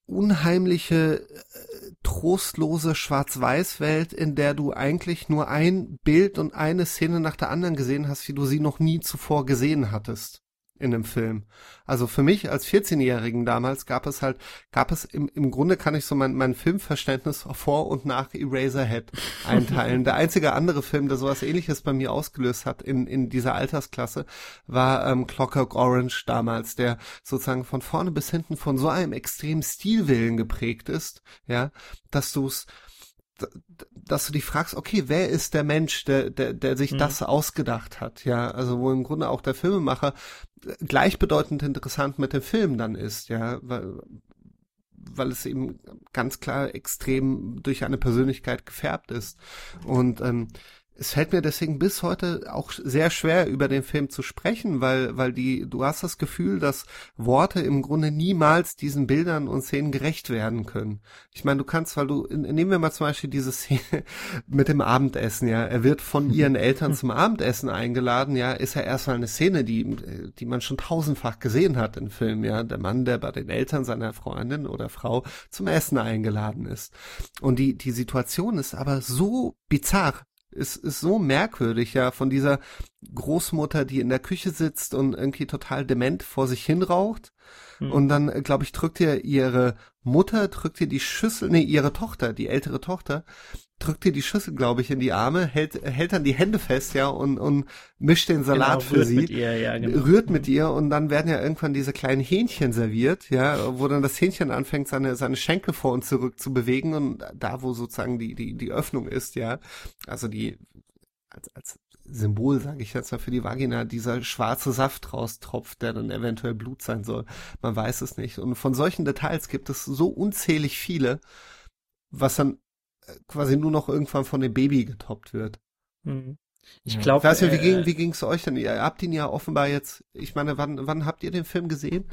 unheimliche, äh, trostlose Schwarz-Weiß-Welt, in der du eigentlich nur ein Bild und eine Szene nach der anderen gesehen hast, wie du sie noch nie zuvor gesehen hattest in einem Film. Also für mich als 14-Jährigen damals gab es halt, gab es im, im Grunde kann ich so mein, mein Filmverständnis vor und nach Eraserhead [laughs] einteilen. der einzige andere Film, der sowas ähnliches bei mir ausgelöst hat in, in dieser Altersklasse, war ähm, Clockwork Orange damals, der sozusagen von vorne bis hinten von so einem extremen Stilwillen geprägt ist, ja, dass du es d- d- dass du dich fragst, okay, wer ist der Mensch, der, der, der sich Mhm. das ausgedacht hat, ja, also wo im Grunde auch der Filmemacher äh, gleichbedeutend interessant mit dem Film dann ist, ja, weil, weil es eben ganz klar extrem durch eine Persönlichkeit gefärbt ist. Und ähm, es fällt mir deswegen bis heute auch sehr schwer, über den Film zu sprechen, weil, weil die, du hast das Gefühl, dass Worte im Grunde niemals diesen Bildern und Szenen gerecht werden können. Ich meine, du kannst, weil du, nehmen wir mal zum Beispiel diese Szene [laughs] mit dem Abendessen, ja. Er wird von [laughs] ihren Eltern zum Abendessen eingeladen, ja, ist ja erstmal eine Szene, die, die man schon tausendfach gesehen hat im Film, ja. Der Mann, der bei den Eltern seiner Freundin oder Frau zum Essen eingeladen ist. Und die, die Situation ist aber so bizarr, ist, ist so merkwürdig, ja, von dieser Großmutter, die in der Küche sitzt und irgendwie total dement vor sich hin Hm. Und dann, äh, glaube ich, drückt ihr ihre Mutter, drückt ihr die Schüssel, nee, ihre Tochter, die ältere Tochter, drückt ihr die Schüssel, glaube ich, in die Arme, hält, hält dann die Hände fest, ja, und, und mischt den Salat genau, für rührt sie. Mit ihr, ja, genau. Rührt mit ihr und dann werden ja irgendwann diese kleinen Hähnchen serviert, ja, wo dann das Hähnchen anfängt, seine, seine Schenkel vor und zurück zu bewegen und da, wo sozusagen die, die, die Öffnung ist, ja, also die, als, als Symbol, sage ich jetzt mal, für die Vagina, dieser schwarze Saft raustropft, der dann eventuell Blut sein soll. Man weiß es nicht. Und von solchen Details gibt es so unzählig viele, was dann äh, quasi nur noch irgendwann von dem Baby getoppt wird. Mhm. Ich glaube, ja. weiß nicht, wie ging äh, wie ging's euch denn? Ihr habt ihn ja offenbar jetzt. Ich meine, wann wann habt ihr den Film gesehen?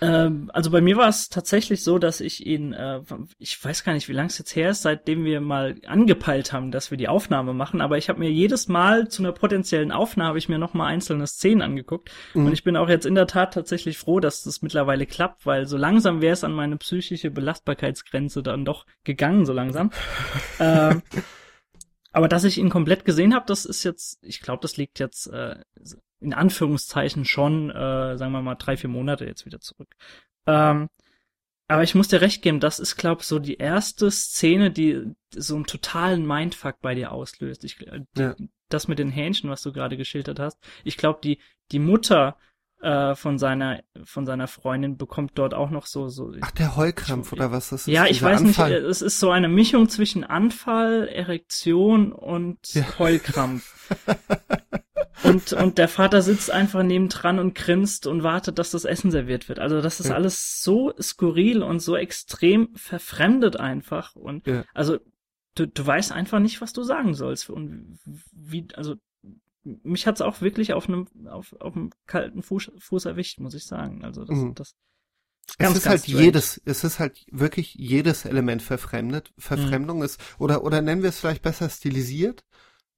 Ähm, also bei mir war es tatsächlich so, dass ich ihn, äh, ich weiß gar nicht, wie lange es jetzt her ist, seitdem wir mal angepeilt haben, dass wir die Aufnahme machen, aber ich habe mir jedes Mal zu einer potenziellen Aufnahme ich mir noch mal einzelne Szenen angeguckt mhm. und ich bin auch jetzt in der Tat tatsächlich froh, dass das mittlerweile klappt, weil so langsam wäre es an meine psychische Belastbarkeitsgrenze dann doch gegangen, so langsam. [laughs] ähm, aber dass ich ihn komplett gesehen habe, das ist jetzt, ich glaube, das liegt jetzt äh, in Anführungszeichen schon, äh, sagen wir mal, drei, vier Monate jetzt wieder zurück. Ähm, aber ich muss dir recht geben, das ist, glaube so die erste Szene, die so einen totalen Mindfuck bei dir auslöst. Ich, die, ja. Das mit den Hähnchen, was du gerade geschildert hast. Ich glaube, die, die Mutter äh, von seiner von seiner Freundin bekommt dort auch noch so so Ach der Heulkrampf oder was das ist ja ich weiß Anfall. nicht es ist so eine Mischung zwischen Anfall Erektion und ja. Heulkrampf [laughs] und und der Vater sitzt einfach nebendran und grinst und wartet dass das Essen serviert wird also das ist ja. alles so skurril und so extrem verfremdet einfach und ja. also du, du weißt einfach nicht was du sagen sollst und wie also mich hat's auch wirklich auf einem auf, auf einem kalten Fuß, Fuß erwischt, muss ich sagen. Also das, mhm. das Ganz, es ist halt strange. jedes, es ist halt wirklich jedes Element verfremdet. Verfremdung mhm. ist, oder, oder nennen wir es vielleicht besser stilisiert.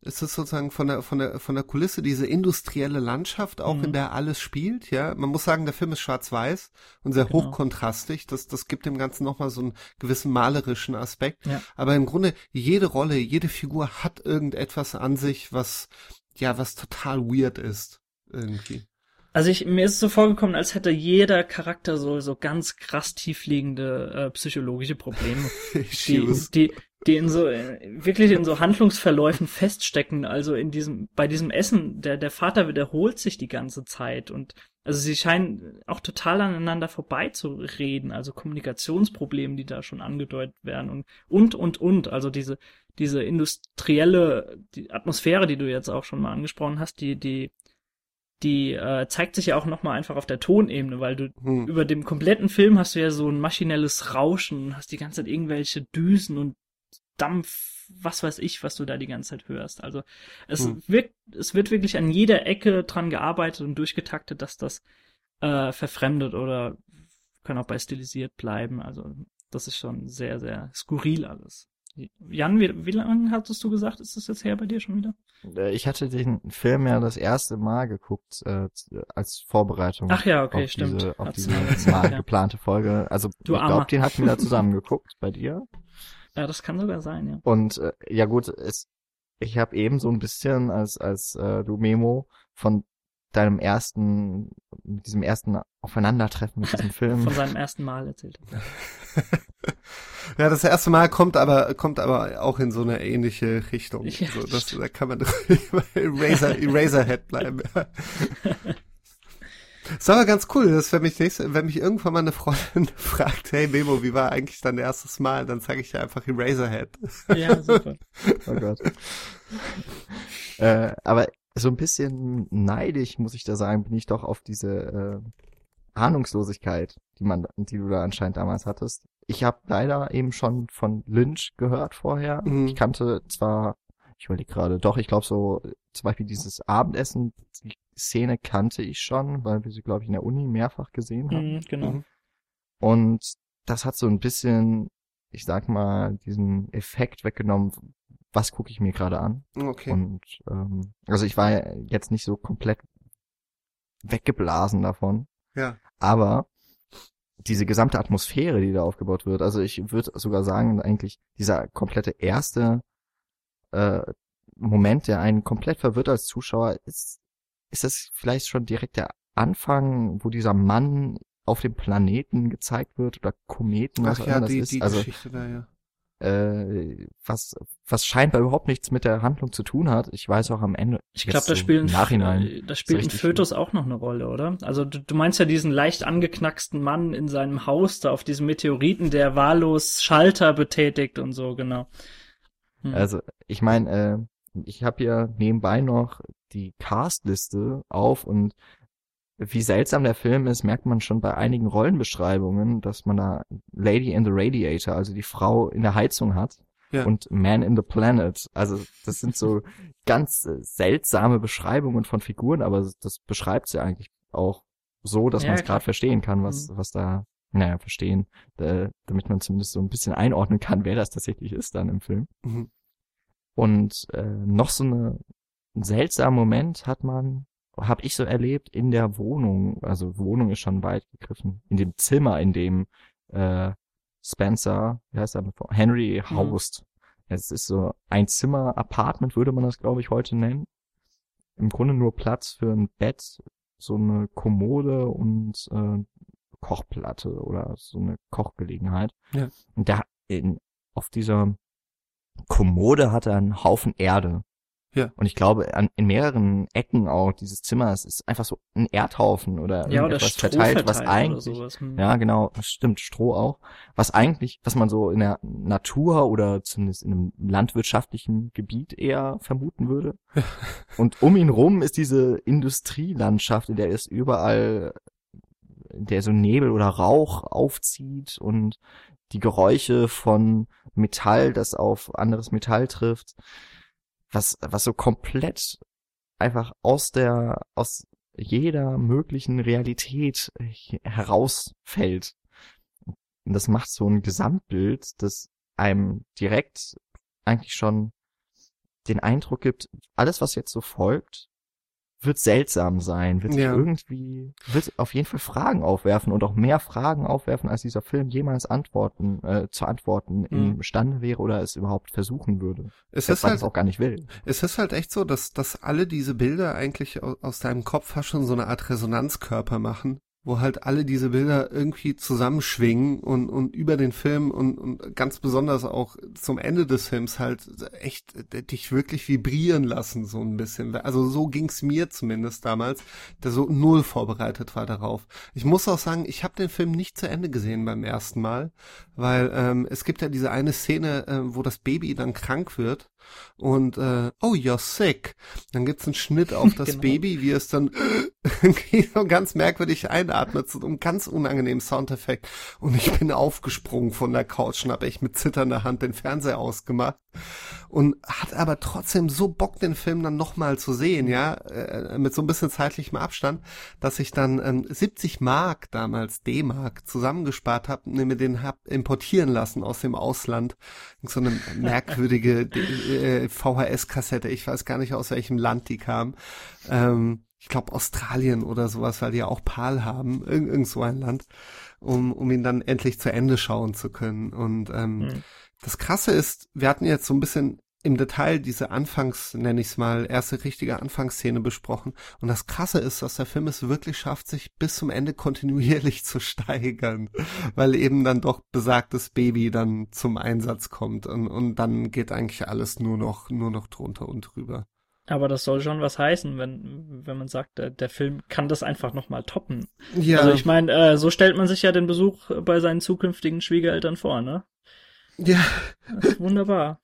Es ist sozusagen von der, von der, von der Kulisse diese industrielle Landschaft, auch mhm. in der alles spielt, ja. Man muss sagen, der Film ist schwarz-weiß und sehr genau. hochkontrastig. Das, das gibt dem Ganzen nochmal so einen gewissen malerischen Aspekt. Ja. Aber im Grunde, jede Rolle, jede Figur hat irgendetwas an sich, was, ja, was total weird ist. Irgendwie. Also ich, mir ist es so vorgekommen, als hätte jeder Charakter so, so ganz krass tiefliegende äh, psychologische Probleme, [laughs] die, die, die in so, äh, wirklich in so Handlungsverläufen feststecken. Also in diesem, bei diesem Essen, der, der Vater wiederholt sich die ganze Zeit und also sie scheinen auch total aneinander vorbeizureden, also Kommunikationsprobleme, die da schon angedeutet werden und, und, und, und. Also diese, diese industrielle die Atmosphäre, die du jetzt auch schon mal angesprochen hast, die, die, die äh, zeigt sich ja auch nochmal einfach auf der Tonebene, weil du hm. über dem kompletten Film hast du ja so ein maschinelles Rauschen, hast die ganze Zeit irgendwelche Düsen und Dampf, was weiß ich, was du da die ganze Zeit hörst. Also es hm. wird, es wird wirklich an jeder Ecke dran gearbeitet und durchgetaktet, dass das äh, verfremdet oder kann auch bei stilisiert bleiben. Also das ist schon sehr, sehr skurril alles. Jan, wie, wie lange hattest du gesagt, ist das jetzt her bei dir schon wieder? Äh, ich hatte den Film ja das erste Mal geguckt äh, als Vorbereitung. Ach ja, okay, auf stimmt. Diese, auf diese [laughs] mal geplante Folge. Also du ich glaube, den hatten wir [laughs] da zusammen geguckt bei dir. Ja, das kann sogar sein, ja. Und äh, ja gut, es, ich habe eben so ein bisschen als als äh, du Memo von deinem ersten, mit diesem ersten Aufeinandertreffen mit diesem [laughs] Film. Von seinem ersten Mal erzählt. [laughs] ja, das erste Mal kommt aber, kommt aber auch in so eine ähnliche Richtung. Ja, so, das, da kann man [laughs] Eraser, Eraserhead bleiben. Das ist aber ganz cool, dass wenn mich nächste, wenn mich irgendwann mal eine Freundin fragt, hey Memo, wie war eigentlich dein erstes Mal, dann sage ich ja einfach Eraserhead. Ja, super. oh Gott. äh, aber so ein bisschen neidisch, muss ich da sagen, bin ich doch auf diese äh, Ahnungslosigkeit, die man, die du da anscheinend damals hattest. Ich habe leider eben schon von Lynch gehört vorher. Mhm. Ich kannte zwar, ich überlege gerade, doch, ich glaube so, zum Beispiel dieses Abendessen, die Szene kannte ich schon, weil wir sie, glaube ich, in der Uni mehrfach gesehen haben. Mhm, genau. Mhm. Und das hat so ein bisschen, ich sag mal, diesen Effekt weggenommen, was gucke ich mir gerade an. Okay. Und ähm, also ich war jetzt nicht so komplett weggeblasen davon. Ja. Aber diese gesamte Atmosphäre, die da aufgebaut wird, also ich würde sogar sagen, eigentlich dieser komplette erste äh, Moment, der einen komplett verwirrt als Zuschauer, ist, ist das vielleicht schon direkt der Anfang, wo dieser Mann auf dem Planeten gezeigt wird oder Kometen, was Ach auch ja, immer das die, ist. die also Geschichte da, ja. Äh, was was scheinbar überhaupt nichts mit der Handlung zu tun hat. Ich weiß auch am Ende. Ich glaube, da so spielen im Nachhinein. da spielt ein Fötus auch noch eine Rolle, oder? Also du, du meinst ja diesen leicht angeknacksten Mann in seinem Haus da auf diesem Meteoriten, der wahllos Schalter betätigt und so, genau. Hm. Also ich meine, äh, ich habe hier nebenbei noch die Castliste auf und wie seltsam der Film ist, merkt man schon bei einigen Rollenbeschreibungen, dass man da Lady in the Radiator, also die Frau in der Heizung hat Ja. und Man in the Planet. Also das sind so [laughs] ganz äh, seltsame Beschreibungen von Figuren, aber das beschreibt sie eigentlich auch so, dass Ja, man es gerade verstehen kann, was Mhm. was da, naja, verstehen, äh, damit man zumindest so ein bisschen einordnen kann, wer das tatsächlich ist dann im Film. Mhm. Und äh, noch so eine, einen seltsamen Moment hat man, habe ich so erlebt in der Wohnung. Also Wohnung ist schon weit gegriffen. In dem Zimmer, in dem äh, Spencer, wie heißt er, Henry haust. Es ist so ein Zimmer, Apartment würde man das, glaube ich, heute nennen. Im Grunde nur Platz für ein Bett, so eine Kommode und äh, Kochplatte oder so eine Kochgelegenheit. Ja. Und da in, auf dieser Kommode hat er einen Haufen Erde. Ja. Und ich glaube, an, in mehreren Ecken auch dieses Zimmers ist einfach so ein Erdhaufen oder ja, oder irgendetwas Stroh verteilt, was eigentlich, oder sowas. Hm. ja, genau, das stimmt, Stroh auch. Was eigentlich, was man so in der Natur oder zumindest in einem landwirtschaftlichen Gebiet eher vermuten würde. [laughs] Und um ihn rum ist diese Industrielandschaft, in der es überall, in der so Nebel oder Rauch aufzieht und die Geräusche von Metall, das auf anderes Metall trifft, was, was so komplett einfach aus der, aus jeder möglichen Realität herausfällt. Und das macht so ein Gesamtbild, das einem direkt eigentlich schon den Eindruck gibt, alles, was jetzt so folgt, wird seltsam sein, wird sich Ja. irgendwie, wird auf jeden Fall Fragen aufwerfen und auch mehr Fragen aufwerfen, als dieser Film jemals antworten, äh, zu antworten Mhm. imstande wäre oder es überhaupt versuchen würde. Es Selbst ist halt, es auch gar nicht will. es ist halt echt so, dass, dass alle diese Bilder eigentlich aus, aus deinem Kopf fast schon so eine Art Resonanzkörper machen, wo halt alle diese Bilder irgendwie zusammenschwingen und, und über den Film und, und ganz besonders auch zum Ende des Films halt echt äh, dich wirklich vibrieren lassen, so ein bisschen. Also so ging's mir zumindest damals, der so null vorbereitet war darauf. Ich muss auch sagen, ich habe den Film nicht zu Ende gesehen beim ersten Mal, weil ähm, es gibt ja diese eine Szene, äh, wo das Baby dann krank wird und äh, oh, you're sick. Dann gibt's einen Schnitt auf [laughs] das Genau. Baby, wie es dann [laughs] ganz merkwürdig einatmet, so ein ganz unangenehmen Soundeffekt. Und ich bin aufgesprungen von der Couch und habe echt mit zitternder Hand den Fernseher ausgemacht und hat aber trotzdem so Bock, den Film dann nochmal zu sehen, ja, äh, mit so ein bisschen zeitlichem Abstand, dass ich dann ähm, 70 Mark damals D-Mark zusammengespart habe, mir den hab importieren lassen aus dem Ausland, so eine merkwürdige [laughs] äh, VHS-Kassette, ich weiß gar nicht aus welchem Land die kam. Ähm, ich glaube Australien oder sowas, weil die ja auch PAL haben, irgend, irgend so ein Land, um, um ihn dann endlich zu Ende schauen zu können. Und ähm, Mhm. das Krasse ist, wir hatten jetzt so ein bisschen im Detail diese Anfangs, nenne ich es mal, erste richtige Anfangsszene besprochen. Und das Krasse ist, dass der Film es wirklich schafft, sich bis zum Ende kontinuierlich zu steigern, weil eben dann doch besagtes Baby dann zum Einsatz kommt und, und dann geht eigentlich alles nur noch, nur noch drunter und drüber. Aber das soll schon was heißen, wenn, wenn man sagt, der, der Film kann das einfach nochmal toppen. Ja, Also ich meine, äh, so stellt man sich ja den Besuch bei seinen zukünftigen Schwiegereltern vor, ne? ja, wunderbar.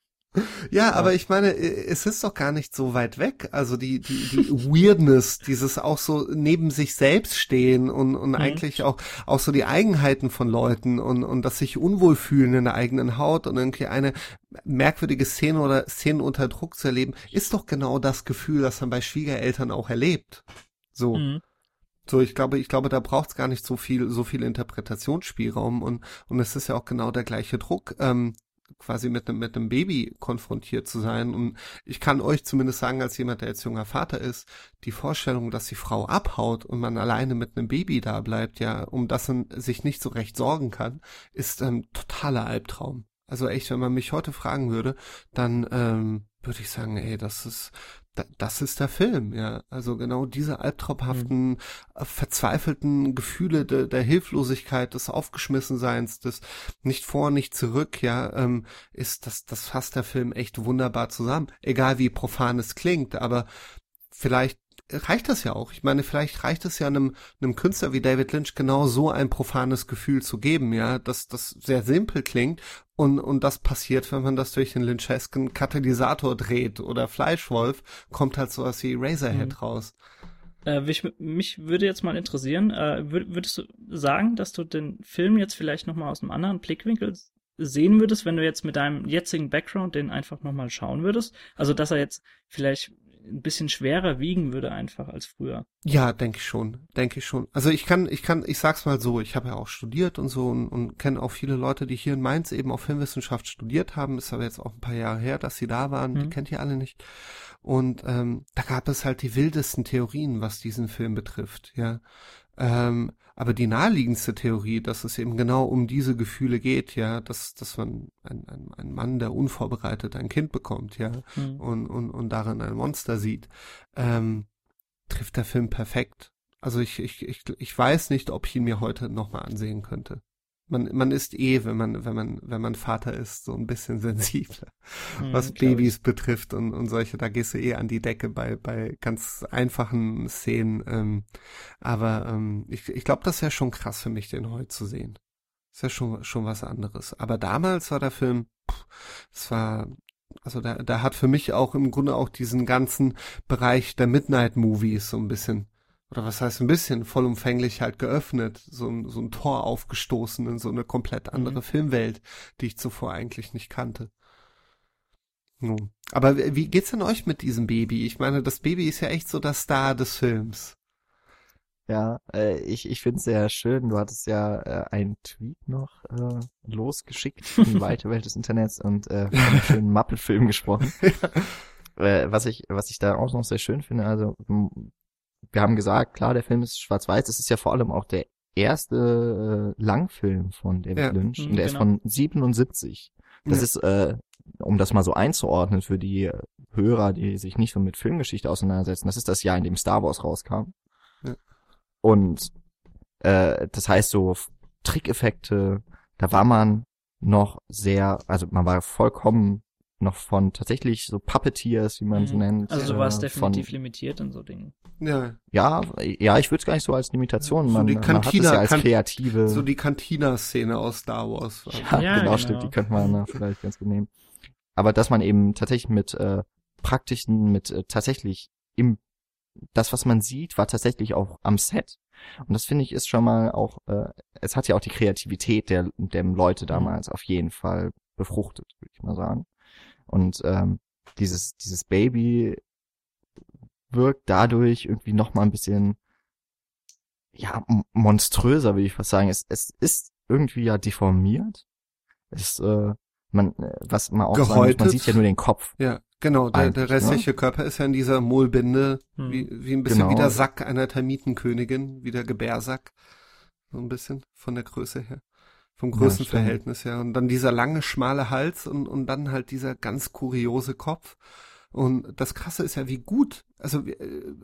Ja, aber ich meine, es ist doch gar nicht so weit weg. Also die, die, die [laughs] Weirdness, dieses auch so neben sich selbst stehen und, und eigentlich auch, auch so die Eigenheiten von Leuten und, und das sich unwohl fühlen in der eigenen Haut und irgendwie eine merkwürdige Szene oder Szenen unter Druck zu erleben, ist doch genau das Gefühl, das man bei Schwiegereltern auch erlebt. So. Mhm. So, ich glaube, ich glaube, da braucht's gar nicht so viel, so viel Interpretationsspielraum und und es ist ja auch genau der gleiche Druck, ähm, quasi mit einem mit einem Baby konfrontiert zu sein. Und ich kann euch zumindest sagen, als jemand, der jetzt junger Vater ist, die Vorstellung, dass die Frau abhaut und man alleine mit einem Baby da bleibt, ja, um das man sich nicht so recht sorgen kann, ist ein totaler Albtraum. Also echt, wenn man mich heute fragen würde, dann ähm, würde ich sagen, ey, das ist das ist der Film, ja. Also genau diese albtraumhaften, mhm. verzweifelten Gefühle de, der Hilflosigkeit, des Aufgeschmissenseins, des nicht vor, nicht zurück, ja, ähm, ist das, das fasst der Film echt wunderbar zusammen. Egal wie profan es klingt, aber vielleicht reicht das ja auch. Ich meine, vielleicht reicht es ja einem, einem Künstler wie David Lynch genau so ein profanes Gefühl zu geben, ja, dass das sehr simpel klingt und, und das passiert, wenn man das durch den Lynchesken Katalysator dreht oder Fleischwolf, kommt halt sowas wie Razorhead mhm. raus. Äh, mich, mich würde jetzt mal interessieren, äh, würd, würdest du sagen, dass du den Film jetzt vielleicht nochmal aus einem anderen Blickwinkel sehen würdest, wenn du jetzt mit deinem jetzigen Background den einfach nochmal schauen würdest? Also, dass er jetzt vielleicht ein bisschen schwerer wiegen würde einfach als früher. Ja, denke ich schon, denke ich schon. Also ich kann, ich kann, ich sag's mal so, ich habe ja auch studiert und so und, und kenne auch viele Leute, die hier in Mainz eben auch Filmwissenschaft studiert haben. Ist aber jetzt auch ein paar Jahre her, dass sie da waren. Mhm. Die kennt ihr alle nicht. Und ähm, da gab es halt die wildesten Theorien, was diesen Film betrifft. Ja, ähm, aber die naheliegendste Theorie, dass es eben genau um diese Gefühle geht, ja, dass, dass man ein, ein, ein Mann, der unvorbereitet ein Kind bekommt, ja, mhm. und, und, und darin ein Monster sieht, ähm, trifft der Film perfekt. Also ich, ich, ich, ich weiß nicht, ob ich ihn mir heute nochmal ansehen könnte man, man ist eh, wenn man, wenn man, wenn man Vater ist, so ein bisschen [laughs] sensibler, mhm, was Babys betrifft und, und solche, da gehst du eh an die Decke bei, bei ganz einfachen Szenen. Ähm, aber ähm, ich, ich glaube, das wäre schon krass für mich, den heute zu sehen. ist ja schon, schon was anderes. Aber damals war der Film, es war, also da, da hat für mich auch im Grunde auch diesen ganzen Bereich der Midnight Movies so ein bisschen oder was heißt ein bisschen vollumfänglich halt geöffnet, so ein, so ein Tor aufgestoßen in so eine komplett andere mhm. Filmwelt, die ich zuvor eigentlich nicht kannte. Nun. Aber wie geht's denn euch mit diesem Baby? Ich meine, das Baby ist ja echt so der Star des Films. Ja, äh, ich, ich finde es sehr schön. Du hattest ja äh, einen Tweet noch äh, losgeschickt in die [laughs] weite Welt des Internets und äh, von einem schönen Muppet-Film gesprochen. [laughs] äh, was ich, was ich da auch noch sehr schön finde, also wir haben gesagt, klar, der Film ist schwarz-weiß. Das ist ja vor allem auch der erste äh, Langfilm von David ja, Lynch. Und der genau. ist von 77. Das ja. ist, äh, um das mal so einzuordnen für die Hörer, die sich nicht so mit Filmgeschichte auseinandersetzen, das ist das Jahr, in dem Star Wars rauskam. Ja. Und äh, das heißt so Trickeffekte, da war man noch sehr, also man war vollkommen noch von tatsächlich so Puppeteers, wie man mhm. sie nennt. Also du warst äh, definitiv von, limitiert in so Dingen. Ja, ja, ja ich würde es gar nicht so als Limitation, so man, die Cantina, man hat es ja als kreative. So die Cantina-Szene aus Star Wars. [laughs] Ja, ja genau, genau, stimmt, die könnte man vielleicht ganz gut nehmen. Aber dass man eben tatsächlich mit äh, praktischen, mit äh, tatsächlich im das, was man sieht, war tatsächlich auch am Set. Und das finde ich ist schon mal auch, äh, es hat ja auch die Kreativität der, der Leute mhm. damals auf jeden Fall befruchtet, würde ich mal sagen. Und ähm, dieses, dieses Baby wirkt dadurch irgendwie noch mal ein bisschen ja monströser, würde ich fast sagen. Es, es ist irgendwie ja deformiert. Es äh, man äh, was man auch Gehäutet. sagen muss, man sieht ja nur den Kopf. Ja, genau, der, der restliche ne? Körper ist ja in dieser Mohlbinde, hm. wie, wie ein bisschen genau. wie der Sack einer Termitenkönigin, wie der Gebärsack. So ein bisschen von der Größe her. Vom Größenverhältnis ja, her. Und dann dieser lange, schmale Hals und, und dann halt dieser ganz kuriose Kopf. Und das Krasse ist ja, wie gut, also äh,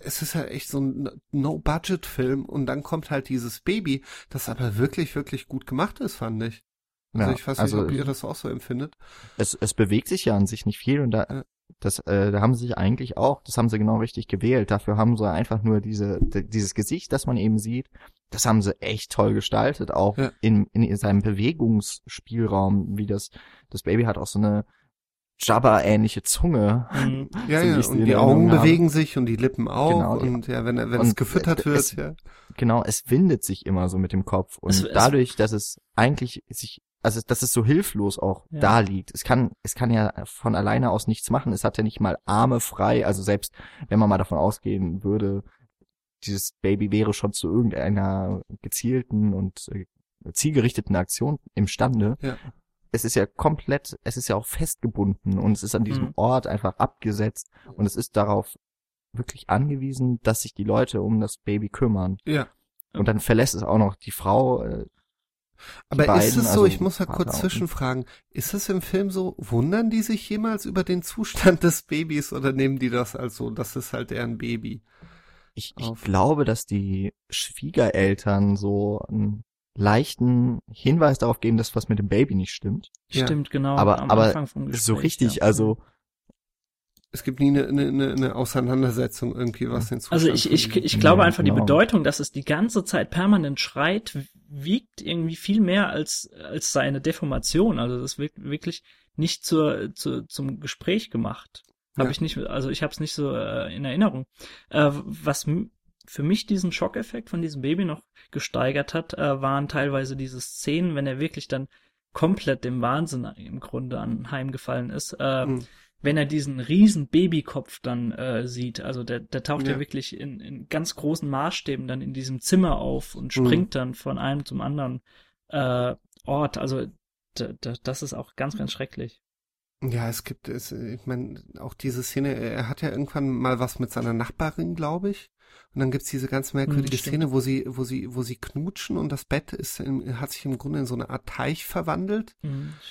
es ist ja echt so ein No-Budget-Film und dann kommt halt dieses Baby, das aber wirklich, wirklich gut gemacht ist, fand ich. Also ja, ich weiß nicht, also, ob ihr das auch so empfindet. Es, es bewegt sich ja an sich nicht viel und da, das, äh, da haben sie sich eigentlich auch, das haben sie genau richtig gewählt. Dafür haben sie einfach nur diese, dieses Gesicht, das man eben sieht, das haben sie echt toll gestaltet, auch ja. in, in seinem Bewegungsspielraum, wie das, das Baby hat auch so eine Jabba-ähnliche Zunge. Mhm. [laughs] Ja, so ja, und die Augen haben. bewegen sich und die Lippen auch genau, und ja, wenn, wenn es gefüttert wird, es, ja. Genau, es windet sich immer so mit dem Kopf und es, dadurch, dass es eigentlich sich also dass es so hilflos auch ja. da liegt. Es kann, es kann ja von alleine aus nichts machen. Es hat ja nicht mal Arme frei. Also selbst wenn man mal davon ausgehen würde, dieses Baby wäre schon zu irgendeiner gezielten und äh, zielgerichteten Aktion imstande. Ja. Es ist ja komplett, es ist ja auch festgebunden und es ist an diesem mhm. Ort einfach abgesetzt und es ist darauf wirklich angewiesen, dass sich die Leute um das Baby kümmern. Ja. Und dann verlässt es auch noch die Frau, äh, Aber beiden, ist es so, also ich muss mal kurz zwischenfragen, ist es im Film so, wundern die sich jemals über den Zustand [laughs] des Babys oder nehmen die das als so, das ist halt deren Baby? Ich, ich glaube, dass die Schwiegereltern so einen leichten Hinweis darauf geben, dass was mit dem Baby nicht stimmt. Ja. Stimmt, genau. Aber- am aber Anfang vom Gespräch, so richtig, ja. also Es gibt nie eine, eine, eine- Auseinandersetzung irgendwie, was den Zustand Also ich, ich, ich glaube einfach die genau. Bedeutung, dass es die ganze Zeit permanent schreit, wiegt irgendwie viel mehr als, als seine Deformation. Also das wird wirklich nicht zur, zur, zum Gespräch gemacht. Habe Ja. ich nicht, also ich habe es nicht so äh, in Erinnerung. Äh, was für mich diesen Schockeffekt von diesem Baby noch gesteigert hat, äh, waren teilweise diese Szenen, wenn er wirklich dann komplett dem Wahnsinn im Grunde anheimgefallen ist. Äh, Mhm. Wenn er diesen riesen Babykopf dann äh, sieht, also der, der taucht ja, Ja. wirklich in, in ganz großen Maßstäben dann in diesem Zimmer auf und Mhm. springt dann von einem zum anderen äh, Ort. Also das ist auch ganz, ganz schrecklich. Ja, es gibt es, ich meine, auch diese Szene, er hat ja irgendwann mal was mit seiner Nachbarin, glaube ich. Und dann gibt's diese ganz merkwürdige Hm, stimmt. Szene, wo sie, wo sie, wo sie knutschen und das Bett ist, in, hat sich im Grunde in so eine Art Teich verwandelt.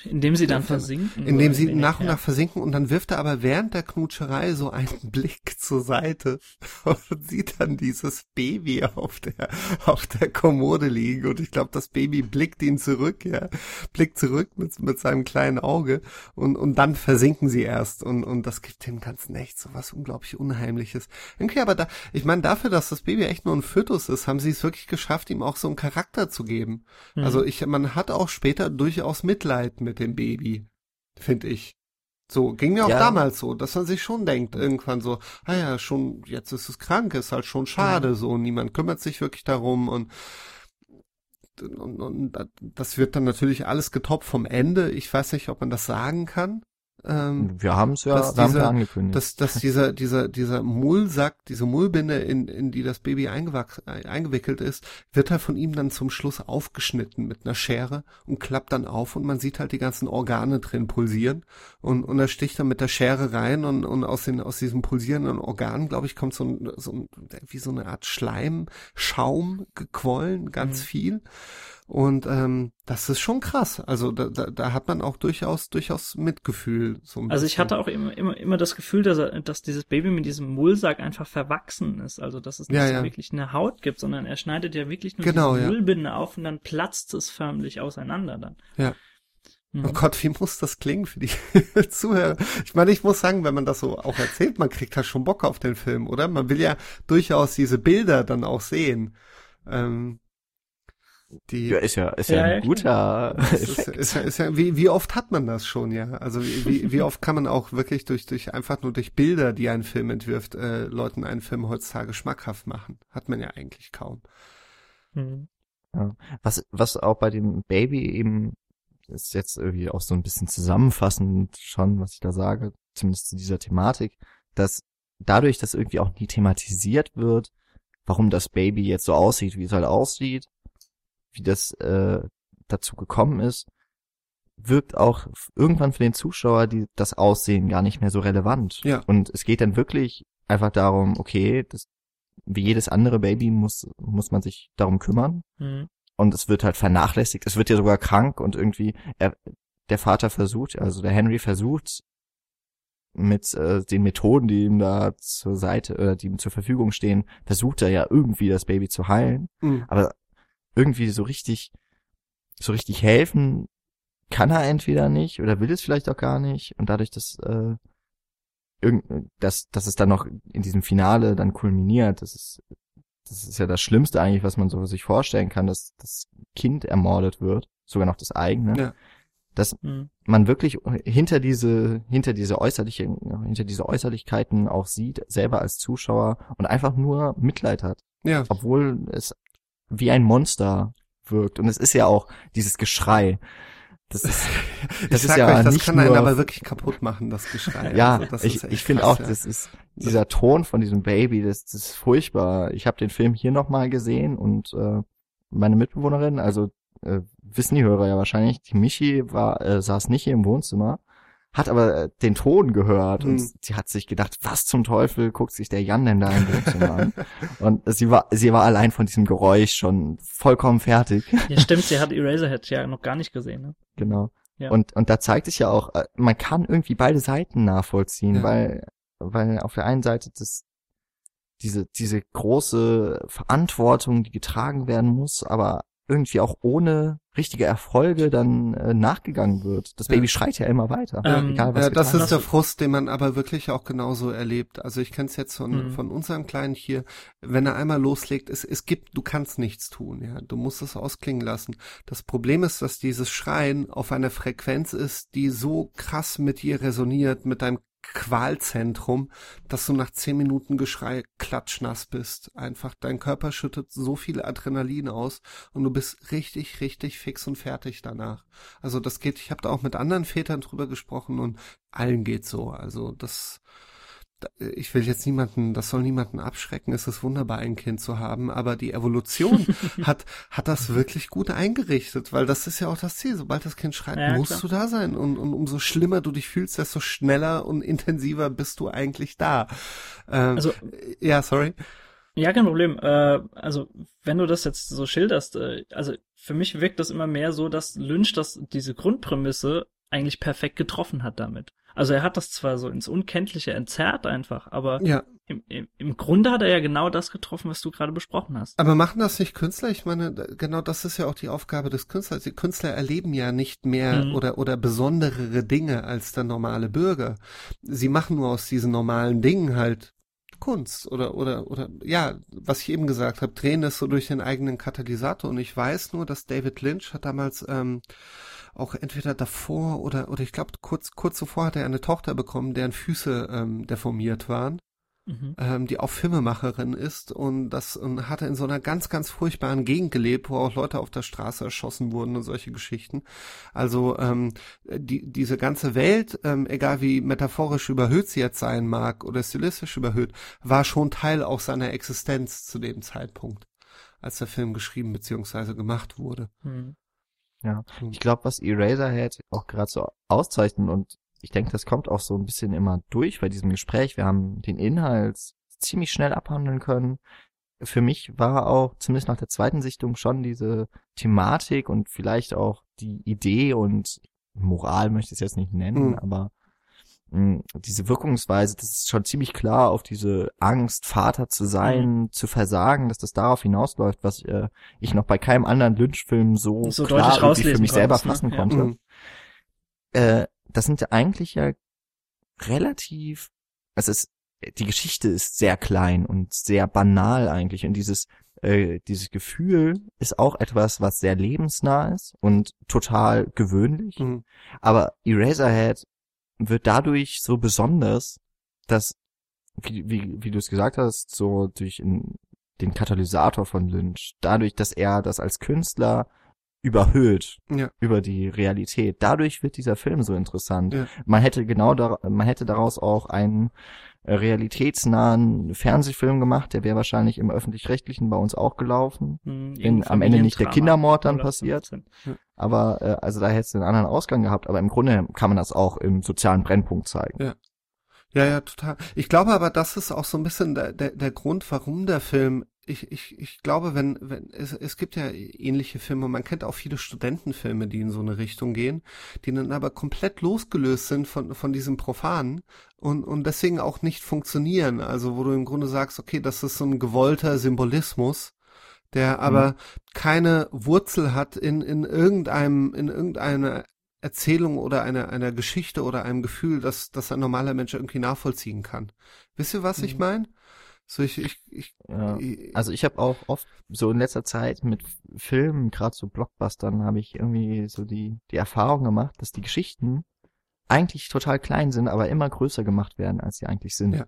Indem sie dann Ja, versinken. Indem sie wenig, nach und ja. nach versinken und dann wirft er aber während der Knutscherei so einen [laughs] Blick zur Seite und sieht dann dieses Baby auf der, auf der Kommode liegen und ich glaube, das Baby blickt ihn zurück, ja, blickt zurück mit, mit seinem kleinen Auge und, und dann versinken sie erst und, und das gibt dem ganzen echt so was unglaublich Unheimliches. Irgendwie aber da, ich meine, dafür, dass das Baby echt nur ein Fötus ist, haben sie es wirklich geschafft, ihm auch so einen Charakter zu geben. Mhm. Also ich, man hat auch später durchaus Mitleid mit dem Baby, finde ich. So, ging mir auch Ja. damals so, dass man sich schon denkt, irgendwann so, ah ja, schon, jetzt ist es krank, ist halt schon schade, so, niemand kümmert sich wirklich darum und, und, und das wird dann natürlich alles getoppt vom Ende. Ich weiß nicht, ob man das sagen kann. Ähm, wir haben es ja, dass haben's ja dieser- angekündigt. dass, dass dieser, dieser, dieser Mullsack, diese Mullbinde, in, in die das Baby eingewachs, äh, eingewickelt ist, wird halt von ihm dann zum Schluss aufgeschnitten mit einer Schere und klappt dann auf und man sieht halt die ganzen Organe drin pulsieren und, und er sticht dann mit der Schere rein und, und aus den, aus diesem pulsierenden Organ, glaube ich, kommt so ein, so ein, wie so eine Art Schleim, Schaum gequollen, ganz Mhm. viel. Und ähm, das ist schon krass. Also da, da, da hat man auch durchaus, durchaus Mitgefühl. So Also ich hatte auch immer, immer, immer das Gefühl, dass, er, dass dieses Baby mit diesem Mullsack einfach verwachsen ist. Also dass es nicht Ja, ja. wirklich eine Haut gibt, sondern er schneidet ja wirklich nur Genau, diese ja. Mullbinde auf und dann platzt es förmlich auseinander dann. Ja. Mhm. Oh Gott, wie muss das klingen für die [laughs] Zuhörer? Ich meine, ich muss sagen, wenn man das so auch erzählt, man kriegt halt schon Bock auf den Film, oder? Man will ja durchaus diese Bilder dann auch sehen. Ähm, die, ja, ist ja, ist ja, Ja, ein ja, guter ist, ist, Effekt. ist, ja- ist ja, wie, wie oft hat man das schon, ja? Also wie, wie, oft kann man auch wirklich durch, durch einfach nur durch Bilder, die ein Film entwirft, äh, Leuten einen Film heutzutage schmackhaft machen? Hat man ja eigentlich kaum. Mhm. Was, was auch bei dem Baby eben ist jetzt irgendwie auch so ein bisschen zusammenfassend schon, was ich da sage, zumindest zu dieser Thematik, dass dadurch, dass irgendwie auch nie thematisiert wird, warum das Baby jetzt so aussieht, wie es halt aussieht, wie das äh, dazu gekommen ist, wirkt auch irgendwann für den Zuschauer die, das Aussehen gar nicht mehr so relevant. Ja. Und es geht dann wirklich einfach darum, okay, das, wie jedes andere Baby muss, muss man sich darum kümmern Mhm. und es wird halt vernachlässigt. Es wird ja sogar krank und irgendwie er, der Vater versucht, also der Henry versucht mit äh, den Methoden, die ihm da zur Seite oder die ihm zur Verfügung stehen, versucht er ja irgendwie das Baby zu heilen, Mhm. aber irgendwie so richtig so richtig helfen kann er entweder nicht oder will es vielleicht auch gar nicht und dadurch, dass äh, irgend, dass, dass es dann noch in diesem Finale dann kulminiert, das ist das ist ja das Schlimmste eigentlich, was man so sich vorstellen kann, dass das Kind ermordet wird, sogar noch das eigene, Ja. dass Mhm. man wirklich hinter diese, hinter diese äußerliche, hinter diese Äußerlichkeiten auch sieht, selber als Zuschauer und einfach nur Mitleid hat, Ja. obwohl es wie ein Monster wirkt. Und es ist ja auch dieses Geschrei. Das ist, [laughs] das ist ja euch, das nicht kann einen aber wirklich kaputt machen, das Geschrei. ja, Also das ich, ich finde auch, ja. das ist dieser Ton von diesem Baby, das, das ist furchtbar. Ich habe den Film hier nochmal gesehen und äh, meine Mitbewohnerin, also äh, wissen die Hörer ja wahrscheinlich, die Michi war, äh, saß nicht hier im Wohnzimmer, hat aber äh, den Ton gehört Hm. und sie hat sich gedacht, was zum Teufel guckt sich der Jan denn da im Wohnzimmer an? [laughs] Und sie war, sie war allein von diesem Geräusch schon vollkommen fertig. Ja, stimmt, sie hat Eraserhead ja noch gar nicht gesehen, ne? Genau. Ja. Und, und da zeigt sich ja auch, äh, man kann irgendwie beide Seiten nachvollziehen, Ja. weil, weil auf der einen Seite das, diese, diese große Verantwortung, die getragen werden muss, aber irgendwie auch ohne richtige Erfolge dann äh, nachgegangen wird. Das Ja. Baby schreit ja immer weiter, Ähm, egal was Ja, das ist der Frust, den man aber wirklich auch genauso erlebt. Also ich kenne es jetzt von, Mhm. von unserem Kleinen hier, wenn er einmal loslegt, es, es gibt, du kannst nichts tun, ja. Du musst es ausklingen lassen. Das Problem ist, dass dieses Schreien auf einer Frequenz ist, die so krass mit dir resoniert, mit deinem Qualzentrum, dass du nach zehn Minuten Geschrei klatschnass bist. Einfach dein Körper schüttet so viel Adrenalin aus und du bist richtig, richtig fix und fertig danach. Also das geht, ich habe da auch mit anderen Vätern drüber gesprochen und allen geht so. Also das, da- ich will jetzt niemanden, das soll niemanden abschrecken. Es ist wunderbar, ein Kind zu haben, aber die Evolution [laughs] hat hat das wirklich gut eingerichtet, weil das ist ja auch das Ziel. Sobald das Kind schreit, Ja, musst klar. du da sein und, und umso schlimmer du dich fühlst, desto schneller und intensiver bist du eigentlich da. Ähm, Also, ja, sorry. ja, kein Problem. Äh, also, wenn du das jetzt so schilderst, äh, also für mich wirkt das immer mehr so, dass Lynch das, diese Grundprämisse eigentlich perfekt getroffen hat damit. Also er hat das zwar so ins Unkenntliche entzerrt einfach, aber Ja, im, im, im Grunde hat er ja genau das getroffen, was du gerade besprochen hast. Aber machen das nicht Künstler? Ich meine, genau das ist ja auch die Aufgabe des Künstlers. Die Künstler erleben ja nicht mehr Mhm. oder, oder besonderere Dinge als der normale Bürger. Sie machen nur aus diesen normalen Dingen halt Kunst oder, oder, oder, ja, was ich eben gesagt habe, drehen es so durch den eigenen Katalysator. Und ich weiß nur, dass David Lynch hat damals, ähm, auch entweder davor oder, oder ich glaube, kurz, kurz zuvor hat er eine Tochter bekommen, deren Füße ähm, deformiert waren Mhm. ähm, die auch Filmemacherin ist und das und hatte in so einer ganz, ganz furchtbaren Gegend gelebt, wo auch Leute auf der Straße erschossen wurden und solche Geschichten. Also ähm, die, diese ganze Welt, ähm, egal wie metaphorisch überhöht sie jetzt sein mag oder stilistisch überhöht, war schon Teil auch seiner Existenz zu dem Zeitpunkt, als der Film geschrieben bzw. gemacht wurde. Mhm. Ich glaube, was Eraserhead auch gerade so auszeichnet und ich denke, das kommt auch so ein bisschen immer durch bei diesem Gespräch. Wir haben den Inhalt ziemlich schnell abhandeln können. Für mich war auch, zumindest nach der zweiten Sichtung, schon diese Thematik und vielleicht auch die Idee und Moral möchte ich es jetzt nicht nennen, Mhm. aber diese Wirkungsweise, das ist schon ziemlich klar auf diese Angst, Vater zu sein, zu versagen, dass das darauf hinausläuft, was äh, ich noch bei keinem anderen Lynch-Film so, So klar deutlich irgendwie für mich selber ne? fassen Ja. konnte. Mhm. Äh, das sind ja eigentlich ja relativ, also es, die Geschichte ist sehr klein und sehr banal eigentlich und dieses äh, dieses Gefühl ist auch etwas, was sehr lebensnah ist und total gewöhnlich. Mhm. Aber Eraserhead wird dadurch so besonders, dass, wie, wie, wie du es gesagt hast, so durch in, den Katalysator von Lynch, dadurch, dass er das als Künstler überhöht Ja. über die Realität. Dadurch wird dieser Film so interessant. Ja. Man hätte genau da, man hätte daraus auch einen äh, realitätsnahen Fernsehfilm gemacht, der wäre wahrscheinlich im öffentlich-rechtlichen bei uns auch gelaufen. Mhm. Wenn am Ende nicht der. Kindermord dann passiert. 15. Aber äh, also da hätte es einen anderen Ausgang gehabt. Aber im Grunde kann man das auch im sozialen Brennpunkt zeigen. Ja. Ja, ja, total. Ich glaube aber, das ist auch so ein bisschen der, der, der Grund, warum der Film, ich, ich, ich glaube, wenn, wenn, es, es gibt ja ähnliche Filme, man kennt auch viele Studentenfilme, die in so eine Richtung gehen, die dann aber komplett losgelöst sind von, von diesem Profanen und, und deswegen auch nicht funktionieren. Also, wo du im Grunde sagst, okay, das ist so ein gewollter Symbolismus, der aber keine Wurzel hat in, in irgendeinem, in irgendeiner Erzählung oder einer, einer Geschichte oder einem Gefühl, dass, dass ein normaler Mensch irgendwie nachvollziehen kann. Wisst ihr, was ich Mhm. meine? So, ich, ich, ich, Ja. ich Also ich habe auch oft so in letzter Zeit mit Filmen, gerade so Blockbustern, habe ich irgendwie so die die Erfahrung gemacht, dass die Geschichten eigentlich total klein sind, aber immer größer gemacht werden, als sie eigentlich sind. Ja.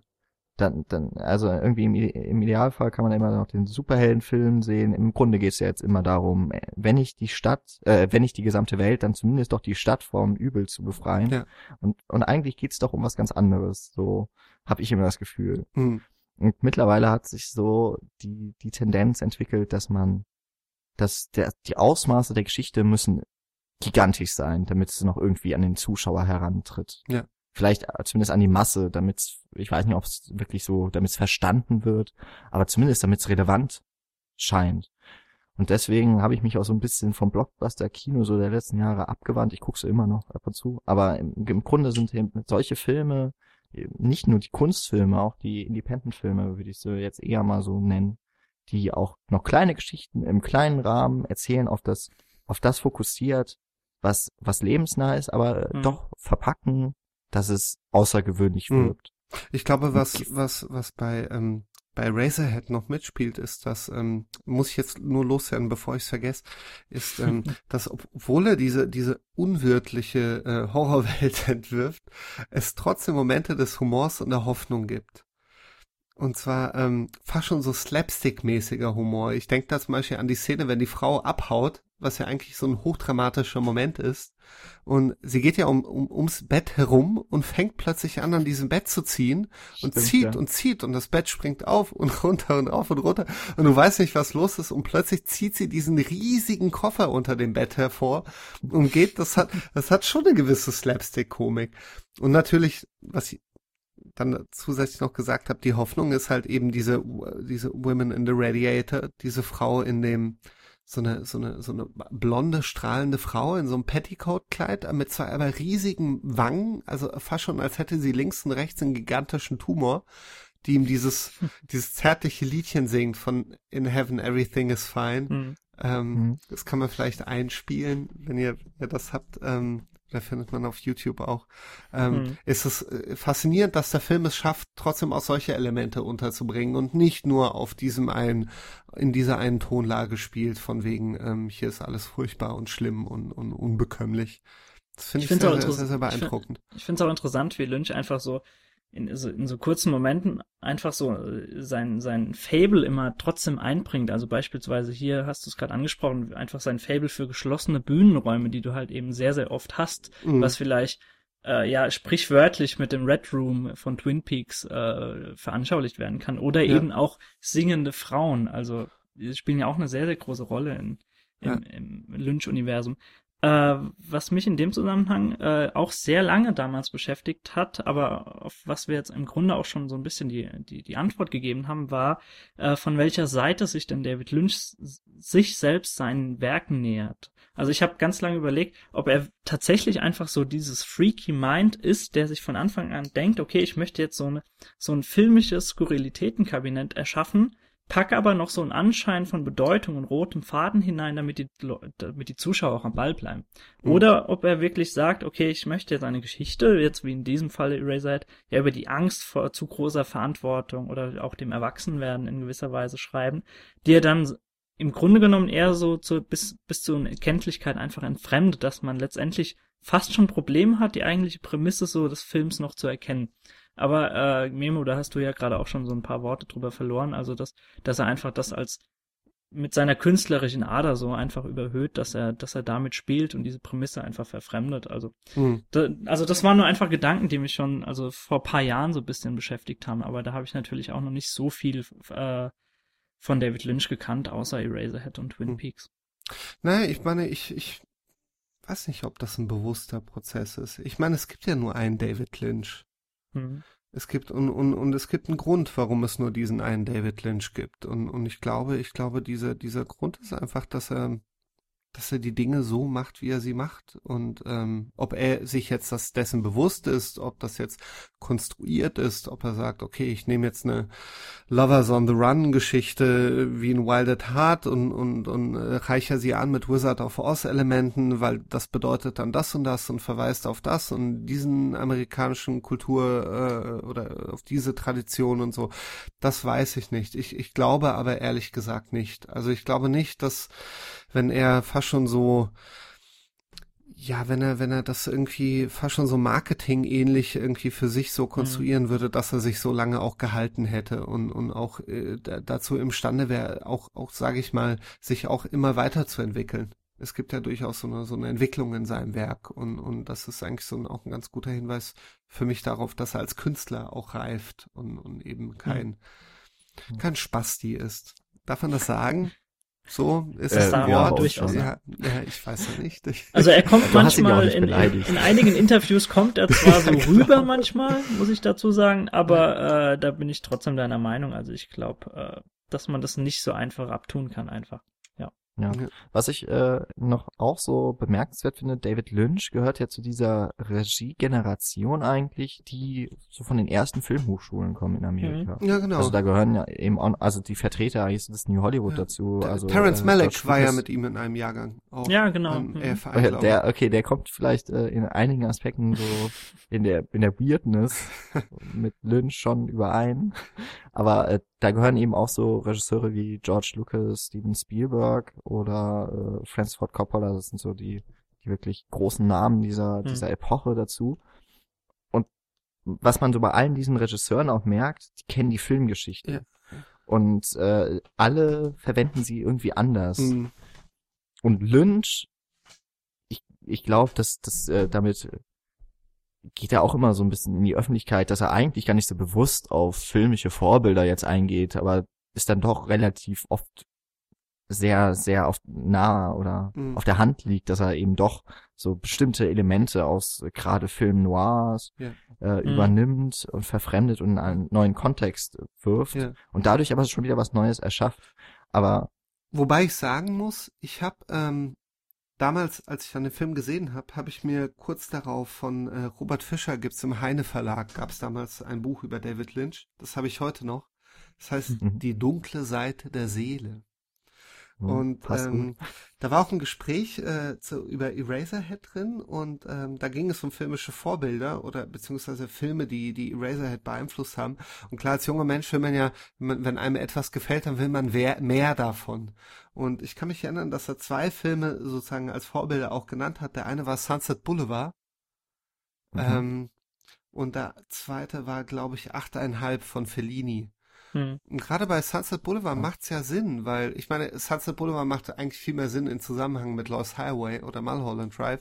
Dann, dann, also irgendwie im, im Idealfall kann man immer noch den Superheldenfilm sehen. Im Grunde geht es ja jetzt immer darum, äh, wenn ich die Stadt, äh, wenn nicht die gesamte Welt, dann zumindest doch die Stadt vom Übel zu befreien. Ja. Und, und eigentlich geht's doch um was ganz anderes. So habe ich immer das Gefühl. hm, Und mittlerweile hat sich so die, die Tendenz entwickelt, dass man, dass der, die Ausmaße der Geschichte müssen gigantisch sein, damit es noch irgendwie an den Zuschauer herantritt. Ja. Vielleicht äh, zumindest an die Masse, damit ich weiß nicht, ob es wirklich so, damit es verstanden wird, aber zumindest damit es relevant scheint. Und deswegen habe ich mich auch so ein bisschen vom Blockbuster-Kino so der letzten Jahre abgewandt. Ich gucke so immer noch ab und zu. Aber im, im Grunde sind solche Filme, nicht nur die Kunstfilme, auch die Independent-Filme, würde ich so jetzt eher mal so nennen, die auch noch kleine Geschichten im kleinen Rahmen erzählen, auf das, auf das fokussiert, was, was lebensnah ist, aber mhm. doch verpacken, dass es außergewöhnlich mhm. wirkt. Ich glaube, was, was, was bei ähm, bei Razorhead noch mitspielt, ist, dass, ähm, muss ich jetzt nur loswerden, bevor ich es vergesse, ist, ähm, [laughs] dass obwohl er diese, diese unwirtliche äh, Horrorwelt [laughs] entwirft, es trotzdem Momente des Humors und der Hoffnung gibt. Und zwar ähm, fast schon so slapstick-mäßiger Humor. Ich denke da zum Beispiel an die Szene, wenn die Frau abhaut, was ja eigentlich so ein hochdramatischer Moment ist. Und sie geht ja um, um, ums Bett herum und fängt plötzlich an, an diesem Bett zu ziehen und Stimmt, zieht ja. und zieht und das Bett springt auf und [laughs] runter und auf und runter und du weißt nicht, was los ist und plötzlich zieht sie diesen riesigen Koffer unter dem Bett hervor und geht, das hat, das hat schon eine gewisse Slapstick-Komik. Und natürlich, was dann zusätzlich noch gesagt habe, die Hoffnung ist halt eben diese, diese Women in the Radiator, diese Frau in dem, so eine, so eine, so eine blonde, strahlende Frau in so einem Petticoat-Kleid mit zwei aber riesigen Wangen, also fast schon als hätte sie links und rechts einen gigantischen Tumor, die ihm dieses, [laughs] dieses zärtliche Liedchen singt von In Heaven Everything is Fine. Mhm. Ähm, mhm. Das kann man vielleicht einspielen, wenn ihr, wenn ihr das habt. Ähm, da findet man auf YouTube auch. Ähm, mhm. Ist es äh, faszinierend, dass der Film es schafft, trotzdem auch solche Elemente unterzubringen und nicht nur auf diesem einen, in dieser einen Tonlage spielt, von wegen, ähm, hier ist alles furchtbar und schlimm und, und unbekömmlich. Das finde ich, ich sehr, sehr, sehr, sehr, beeindruckend. Ich finde es auch interessant, wie Lynch einfach so in so, in so kurzen Momenten einfach so äh, sein, sein Fable immer trotzdem einbringt. Also beispielsweise hier hast du es gerade angesprochen, einfach sein Fable für geschlossene Bühnenräume, die du halt eben sehr, sehr oft hast, mhm. was vielleicht äh, ja sprichwörtlich mit dem Red Room von Twin Peaks äh, veranschaulicht werden kann. Oder ja. eben auch singende Frauen. Also die spielen ja auch eine sehr, sehr große Rolle in, im, ja. im Lynch-Universum. Äh, was mich in dem Zusammenhang äh, auch sehr lange damals beschäftigt hat, aber auf was wir jetzt im Grunde auch schon so ein bisschen die, die, die Antwort gegeben haben, war, äh, von welcher Seite sich denn David Lynch sich selbst seinen Werken nähert. Also ich habe ganz lange überlegt, ob er tatsächlich einfach so dieses freaky Mind ist, der sich von Anfang an denkt, okay, ich möchte jetzt so, eine, so ein filmisches Skurrilitätenkabinett erschaffen, packe aber noch so einen Anschein von Bedeutung und rotem Faden hinein, damit die, damit die Zuschauer auch am Ball bleiben. Mhm. Oder ob er wirklich sagt, okay, ich möchte jetzt eine Geschichte, jetzt wie in diesem Falle Eraserhead, ja über die Angst vor zu großer Verantwortung oder auch dem Erwachsenwerden in gewisser Weise schreiben, die er dann im Grunde genommen eher so zu, bis, bis zu einer Erkenntlichkeit einfach entfremdet, dass man letztendlich fast schon Probleme hat, die eigentliche Prämisse so des Films noch zu erkennen. Aber äh, Memo, da hast du ja gerade auch schon so ein paar Worte drüber verloren. Also, dass, dass er einfach das als mit seiner künstlerischen Ader so einfach überhöht, dass er, dass er damit spielt und diese Prämisse einfach verfremdet. Also, mhm. da, also das waren nur einfach Gedanken, die mich schon, also vor paar Jahren so ein bisschen beschäftigt haben. Aber da habe ich natürlich auch noch nicht so viel äh, von David Lynch gekannt, außer Eraserhead und Twin mhm. Peaks. Naja, ich meine, ich, ich weiß nicht, ob das ein bewusster Prozess ist. Ich meine, es gibt ja nur einen David Lynch. Mhm. Es gibt und, und, und es gibt einen Grund, warum es nur diesen einen David Lynch gibt. Und, und ich glaube, ich glaube, dieser, dieser Grund ist einfach, dass er dass er die Dinge so macht, wie er sie macht. Und ähm, ob er sich jetzt das dessen bewusst ist, ob das jetzt konstruiert ist, ob er sagt, okay, ich nehme jetzt eine Lovers on the Run Geschichte wie ein Wild at Heart und, und, und äh, reiche sie an mit Wizard of Oz Elementen, weil das bedeutet dann das und das und verweist auf das und diesen amerikanischen Kultur äh, oder auf diese Tradition und so. Das weiß ich nicht. Ich, ich glaube aber ehrlich gesagt nicht. Also ich glaube nicht, dass wenn er fast schon so, ja, wenn er, wenn er das irgendwie fast schon so Marketing ähnlich irgendwie für sich so konstruieren mhm. würde, dass er sich so lange auch gehalten hätte und, und auch äh, dazu imstande wäre, auch, auch, sage ich mal, sich auch immer weiterzuentwickeln. Es gibt ja durchaus so eine, so eine Entwicklung in seinem Werk und, und das ist eigentlich so ein, auch ein ganz guter Hinweis für mich darauf, dass er als Künstler auch reift und, und eben kein, mhm. kein Spasti ist. Darf man das sagen? So ist Äh, es ja, ein Wort. durchaus. Ja, ja, ich weiß ja nicht. Ich, Also er kommt ja manchmal in, in, einigen Interviews kommt er zwar so Ja, genau. [laughs] rüber manchmal, muss ich dazu sagen, aber äh, da bin ich trotzdem deiner Meinung. Also ich glaube, äh, dass man das nicht so einfach abtun kann einfach. Ja. Ja. Was ich äh, noch auch so bemerkenswert finde, David Lynch gehört ja zu dieser Regiegeneration eigentlich, die so von den ersten Filmhochschulen kommen in Amerika. ja, genau. Also da gehören ja eben auch, also die Vertreter eigentlich des New Hollywood Ja. dazu. Also Terrence äh, Malick war ja mit ihm in einem Jahrgang. Auch Ja, genau. Am Mhm. Okay, der, okay, der kommt vielleicht äh, in einigen Aspekten so in der in der Weirdness [laughs] mit Lynch schon überein. Aber äh, da gehören eben auch so Regisseure wie George Lucas, Steven Spielberg oder äh, Francis Ford Coppola. Das sind so die die wirklich großen Namen dieser Hm. dieser Epoche dazu. Und was man so bei allen diesen Regisseuren auch merkt, die kennen die Filmgeschichte. Ja. Und äh, alle verwenden sie irgendwie anders. Mhm. Und Lynch, ich, ich glaube, dass das äh, damit geht er auch immer so ein bisschen in die Öffentlichkeit, dass er eigentlich gar nicht so bewusst auf filmische Vorbilder jetzt eingeht, aber ist dann doch relativ oft sehr, sehr oft nah oder Mhm. auf der Hand liegt, dass er eben doch so bestimmte Elemente aus äh, gerade Film Noirs Ja. äh, Mhm. übernimmt und verfremdet und in einen neuen Kontext wirft Ja. und dadurch aber schon wieder was Neues erschafft. Aber Wobei ich sagen muss, ich habe ähm, damals, als ich dann den Film gesehen habe, habe ich mir kurz darauf von äh, Robert Fischer gibt's im Heine Verlag, gab's damals ein Buch über David Lynch. Das habe ich heute noch. Das heißt Mhm. Die dunkle Seite der Seele. Hm, Und ähm, da war auch ein Gespräch äh, zu, über Eraserhead drin und ähm, da ging es um filmische Vorbilder oder beziehungsweise Filme, die die Eraserhead beeinflusst haben. Und klar, als junger Mensch will man ja, wenn einem etwas gefällt, dann will man wer, mehr davon. Und ich kann mich erinnern, dass er zwei Filme sozusagen als Vorbilder auch genannt hat. Der eine war Sunset Boulevard Mhm. ähm, und der zweite war, glaube ich, achteinhalb von Fellini. Hm. Und gerade bei Sunset Boulevard Ja. macht's ja Sinn, weil ich meine, Sunset Boulevard macht eigentlich viel mehr Sinn in Zusammenhang mit Lost Highway oder Mulholland Drive.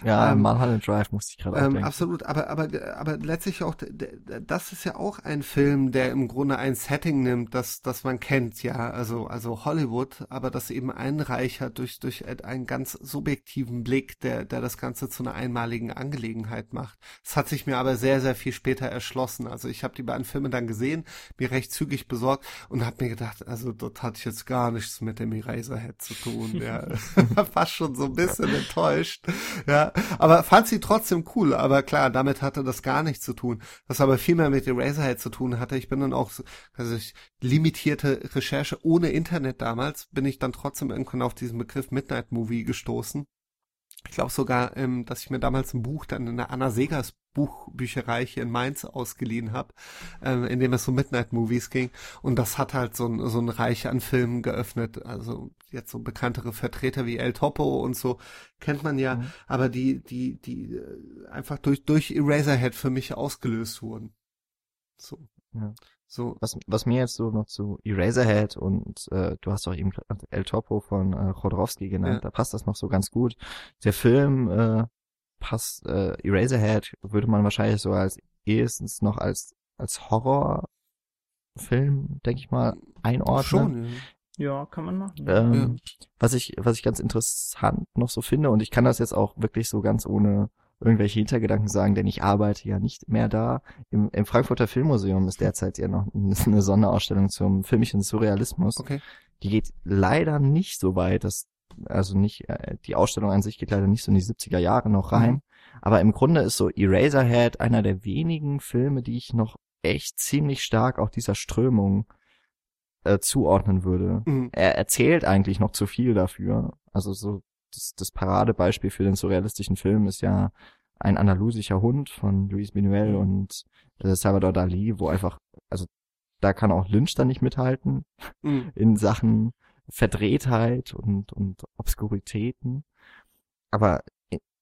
Ja, ähm, Mulholland Drive musste ich gerade Ähm, denken. absolut, aber aber aber letztlich auch das ist ja auch ein Film, der im Grunde ein Setting nimmt, das das man kennt, ja, also also Hollywood, aber das eben einreichert durch durch einen ganz subjektiven Blick, der der das Ganze zu einer einmaligen Angelegenheit macht. Das hat sich mir aber sehr sehr viel später erschlossen. Also ich habe die beiden Filme dann gesehen, mir recht zügig besorgt und habe mir gedacht, also dort hatte ich jetzt gar nichts mit dem Eraserhead zu tun. Ja, [laughs] [laughs] fast schon so ein bisschen enttäuscht. Ja, aber fand sie trotzdem cool. Aber klar, damit hatte das gar nichts zu tun. Was aber viel mehr mit Eraserhead zu tun hatte. Ich bin dann auch, so, also ich, limitierte Recherche ohne Internet damals, bin ich dann trotzdem irgendwann auf diesen Begriff Midnight Movie gestoßen. Ich glaube sogar, ähm, dass ich mir damals ein Buch dann in der Anna Segers Buchbücherei hier in Mainz ausgeliehen habe, ähm, in dem es so Midnight Movies ging. Und das hat halt so ein, so ein Reich an Filmen geöffnet. Also jetzt so bekanntere Vertreter wie El Topo und so kennt man ja, Mhm. aber die, die, die äh, einfach durch, durch Eraserhead für mich ausgelöst wurden. So. Ja. So. Was, was mir jetzt so noch zu Eraserhead und äh, du hast auch eben El Topo von äh, Chodorowski genannt, Ja. da passt das noch so ganz gut. Der Film äh, passt, äh, Eraserhead würde man wahrscheinlich so als ehestens noch als als Horrorfilm, denke ich mal, einordnen. Schon, ja. Ja, kann man machen. Ähm, Was ich, was ich ganz interessant noch so finde, und ich kann das jetzt auch wirklich so ganz ohne irgendwelche Hintergedanken sagen, denn ich arbeite ja nicht mehr da. Im, im Frankfurter Filmmuseum ist derzeit ja noch eine Sonderausstellung zum filmischen Surrealismus. Okay. Die geht leider nicht so weit, dass, also nicht, äh, die Ausstellung an sich geht leider nicht so in die 70er Jahre noch rein. Mhm. Aber im Grunde ist so Eraserhead einer der wenigen Filme, die ich noch echt ziemlich stark auch dieser Strömung äh, zuordnen würde Mhm. er erzählt eigentlich noch zu viel dafür. Also so das, das Paradebeispiel für den surrealistischen Film ist ja ein andalusischer Hund von Luis Buñuel und äh, Salvador Dali, wo einfach, also da kann auch Lynch dann nicht mithalten Mhm. in Sachen Verdrehtheit und, und Obskuritäten. Aber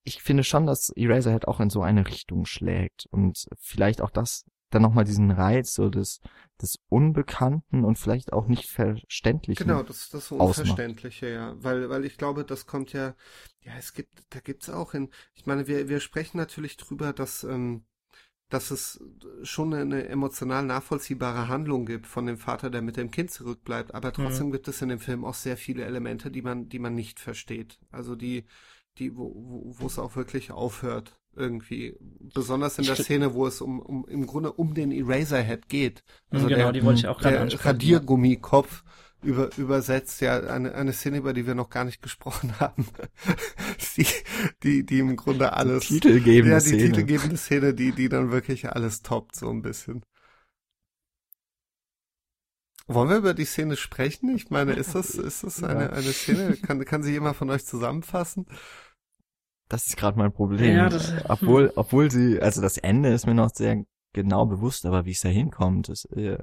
ich finde schon, dass Eraserhead auch in so eine Richtung schlägt und vielleicht auch das dann nochmal diesen Reiz so des, des Unbekannten und vielleicht auch nicht Verständlichen. Genau, das das so ausmacht. Unverständliche, ja. Weil, weil ich glaube, das kommt ja, ja, es gibt, da gibt's auch in, ich meine, wir, wir sprechen natürlich drüber, dass, ähm, dass es schon eine emotional nachvollziehbare Handlung gibt von dem Vater, der mit dem Kind zurückbleibt, aber trotzdem mhm. gibt es in dem Film auch sehr viele Elemente, die man, die man nicht versteht. Also die, die, wo, wo, wo es auch wirklich aufhört irgendwie. Besonders in der Szene, wo es um, um im Grunde um den Eraserhead geht. Also genau, der, die wollte ich auch gerade ansprechen. Radiergummikopf über, übersetzt, ja, eine, eine Szene, über die wir noch gar nicht [laughs] gesprochen haben. Die, die, die im Grunde alles. Die titelgebende ja, die Szene. titelgebende Szene, die, die dann wirklich alles toppt, so ein bisschen. Wollen wir über die Szene sprechen? Ich meine, ist das, [laughs] ist das eine, eine Szene? Kann, kann sie jemand von euch zusammenfassen? Das ist gerade mein Problem. Ja, das, obwohl, obwohl sie, also das Ende ist mir noch sehr genau bewusst, aber wie es da hinkommt, ist, äh,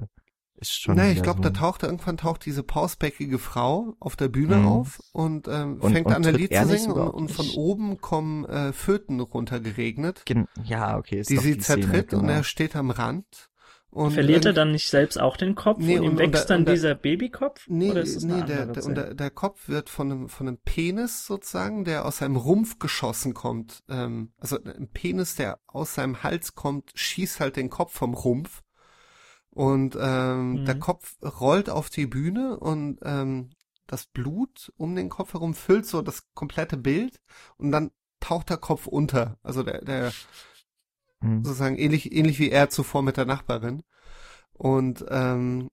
ist schon. Nee, ich glaube, so da taucht irgendwann taucht diese pausbäckige Frau auf der Bühne mhm. auf und, ähm, und fängt und an, ein Lied zu singen und, und, von oben kommen äh, Föten runtergeregnet. Gen ja, okay. Ist die sie die zertritt Szene, genau. und er steht am Rand und Verliert er dann nicht selbst auch den Kopf nee, und ihm wächst und, dann dieser Babykopf? Nee, oder ist nee der, der, und der, der Kopf wird von einem, von einem Penis sozusagen, der aus seinem Rumpf geschossen kommt. Ähm, also ein Penis, der aus seinem Hals kommt, schießt halt den Kopf vom Rumpf. Und ähm, mhm. der Kopf rollt auf die Bühne und ähm, das Blut um den Kopf herum füllt so das komplette Bild und dann taucht der Kopf unter. Also der, der Mhm. Sozusagen ähnlich, ähnlich wie er zuvor mit der Nachbarin. Und ähm,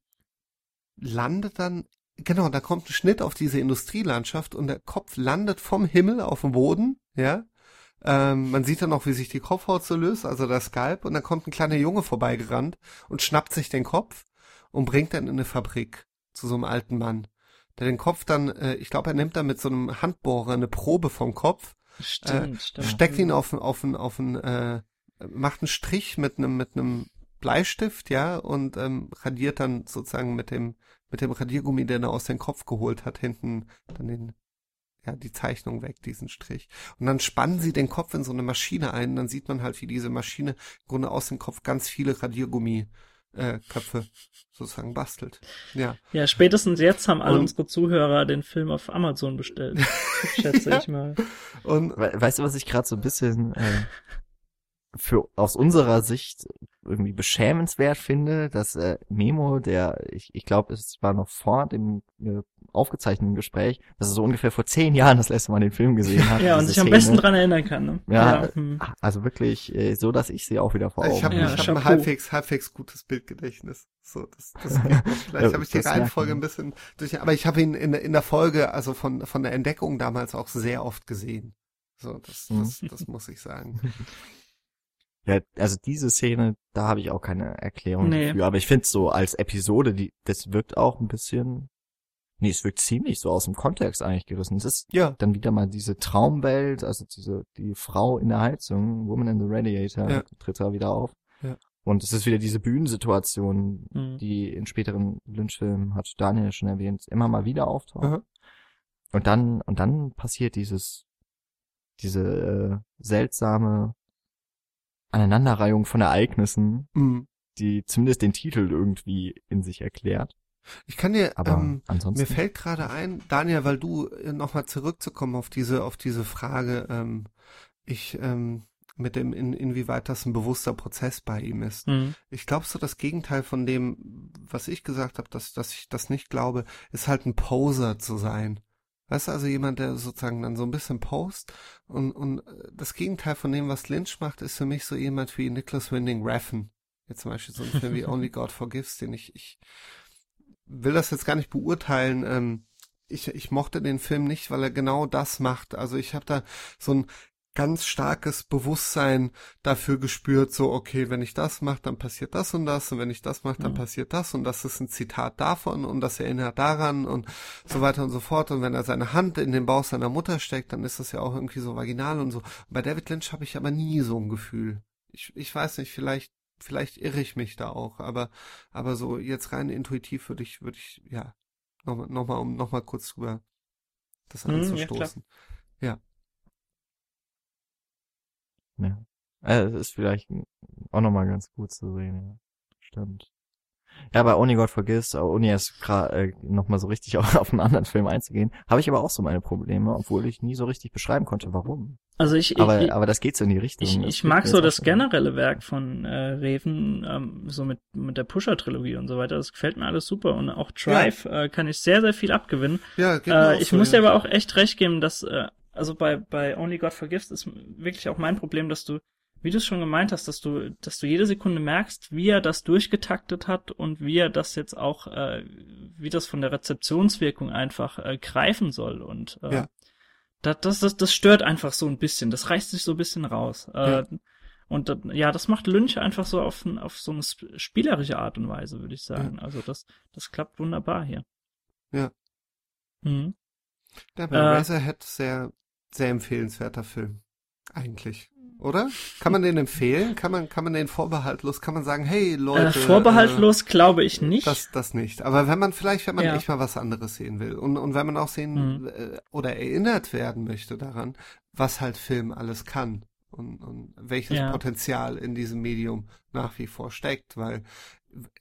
landet dann, genau, da kommt ein Schnitt auf diese Industrielandschaft und der Kopf landet vom Himmel auf dem Boden, ja. Ähm, man sieht dann auch, wie sich die Kopfhaut so löst, also der Skalp, und dann kommt ein kleiner Junge vorbeigerannt und schnappt sich den Kopf und bringt dann in eine Fabrik zu so einem alten Mann. Der den Kopf dann, äh, ich glaube, er nimmt dann mit so einem Handbohrer eine Probe vom Kopf, stimmt, äh, stimmt. steckt ihn auf, auf, auf, auf ein äh, macht einen Strich mit einem mit einem Bleistift, ja, und ähm, radiert dann sozusagen mit dem mit dem Radiergummi, den er aus dem Kopf geholt hat, hinten dann den ja, die Zeichnung weg, diesen Strich. Und dann spannen sie den Kopf in so eine Maschine ein, und dann sieht man halt, wie diese Maschine im Grunde aus dem Kopf ganz viele Radiergummi äh, Köpfe sozusagen bastelt. Ja. Ja, spätestens jetzt haben alle und, unsere Zuhörer den Film auf Amazon bestellt. [laughs] schätze ja. ich mal. Und weißt du, was ich gerade so ein bisschen äh, für aus unserer Sicht irgendwie beschämenswert finde, dass äh, Memo, der ich, ich glaube, es war noch vor dem äh, aufgezeichneten Gespräch, dass er so ungefähr vor zehn Jahren das letzte Mal den Film gesehen hat. [laughs] ja, und sich am besten dran erinnern kann. Ne? Ja, ja. Hm. also wirklich äh, so, dass ich sie auch wieder vor Augen Ich habe ja, hab ein halbwegs, halbwegs gutes Bildgedächtnis. So, das, das [laughs] Vielleicht habe ich die Reihenfolge ein bisschen durch, aber ich habe ihn in, in der Folge, also von, von der Entdeckung damals auch sehr oft gesehen. So, das, das, mhm. das muss ich sagen. [laughs] Ja, also diese Szene, da habe ich auch keine Erklärung nee. für. Aber ich finde so als Episode, die, das wirkt auch ein bisschen. Nee, es wirkt ziemlich so aus dem Kontext eigentlich gerissen. Es ist ja dann wieder mal diese Traumwelt, also diese die Frau in der Heizung, Woman in the Radiator, ja. tritt da wieder auf. Ja. Und es ist wieder diese Bühnensituation, mhm. die in späteren Lynch-Filmen, hat Daniel schon erwähnt, immer mal wieder auftaucht. Mhm. Und dann, und dann passiert dieses, diese äh, seltsame Aneinanderreihung von Ereignissen, mhm. die zumindest den Titel irgendwie in sich erklärt. Ich kann dir, Aber ähm, ansonsten mir fällt gerade ein, Daniel, weil du äh, nochmal zurückzukommen auf diese, auf diese Frage, ähm, ich, ähm, mit dem, in, inwieweit das ein bewusster Prozess bei ihm ist. Mhm. Ich glaube so das Gegenteil von dem, was ich gesagt habe, dass, dass ich das nicht glaube, ist halt ein Poser zu sein. Weißt du, also jemand, der sozusagen dann so ein bisschen post und, und das Gegenteil von dem, was Lynch macht, ist für mich so jemand wie Nicholas Winding Refn. Jetzt zum Beispiel so ein Film wie [laughs] Only God Forgives, den ich, ich will das jetzt gar nicht beurteilen. Ähm, ich, ich mochte den Film nicht, weil er genau das macht. Also ich habe da so ein ganz starkes Bewusstsein dafür gespürt, so, okay, wenn ich das mache, dann passiert das und das, und wenn ich das mache, dann mhm. passiert das, und das ist ein Zitat davon, und das erinnert daran, und so weiter und so fort. Und wenn er seine Hand in den Bauch seiner Mutter steckt, dann ist das ja auch irgendwie so vaginal und so. bei David Lynch habe ich aber nie so ein Gefühl. Ich, ich weiß nicht, vielleicht, vielleicht irre ich mich da auch, aber, aber so jetzt rein intuitiv würde ich, würde ich, ja, nochmal, nochmal, um nochmal kurz drüber das anzustoßen. Mhm, ja, ja. Ja. Also, das ist vielleicht auch nochmal ganz gut zu sehen, ja. Stimmt. Ja, bei Only God Forgives, ohne jetzt gerade äh, nochmal so richtig [laughs] auf, auf einen anderen Film einzugehen, habe ich aber auch so meine Probleme, obwohl ich nie so richtig beschreiben konnte, warum. Also ich, aber, ich, aber das geht so in die Richtung. Ich, ich mag so das generelle Werk von äh, Reven, ähm, so mit, mit der Pusher-Trilogie und so weiter. Das gefällt mir alles super. Und auch Drive äh, kann ich sehr, sehr viel abgewinnen. Ja, geht mir Äh, auch ich so, muss ja. dir aber auch echt recht geben, dass, äh, also bei, bei Only God Forgives ist wirklich auch mein Problem, dass du, wie du es schon gemeint hast, dass du, dass du jede Sekunde merkst, wie er das durchgetaktet hat und wie er das jetzt auch, äh, wie das von der Rezeptionswirkung einfach äh, greifen soll. Und äh, Ja. das, das, das, das stört einfach so ein bisschen. Das reißt sich so ein bisschen raus. Ja. Äh, und das- ja, das macht Lynch einfach so auf, auf so eine sp- spielerische Art und Weise, würde ich sagen. Also das, das klappt wunderbar hier. Ja. Mhm. Ja, bei Äh, Razorhead sehr, sehr empfehlenswerter Film. Eigentlich. Oder? Kann man den empfehlen? Kann man, kann man den vorbehaltlos, kann man sagen, hey Leute. Äh, vorbehaltlos glaube ich nicht. Das, das nicht. Aber wenn man vielleicht, wenn man Ja. echt mal was anderes sehen will und, und wenn man auch sehen Mhm. äh, oder erinnert werden möchte daran, was halt Film alles kann und, und welches Ja. Potenzial in diesem Medium nach wie vor steckt, weil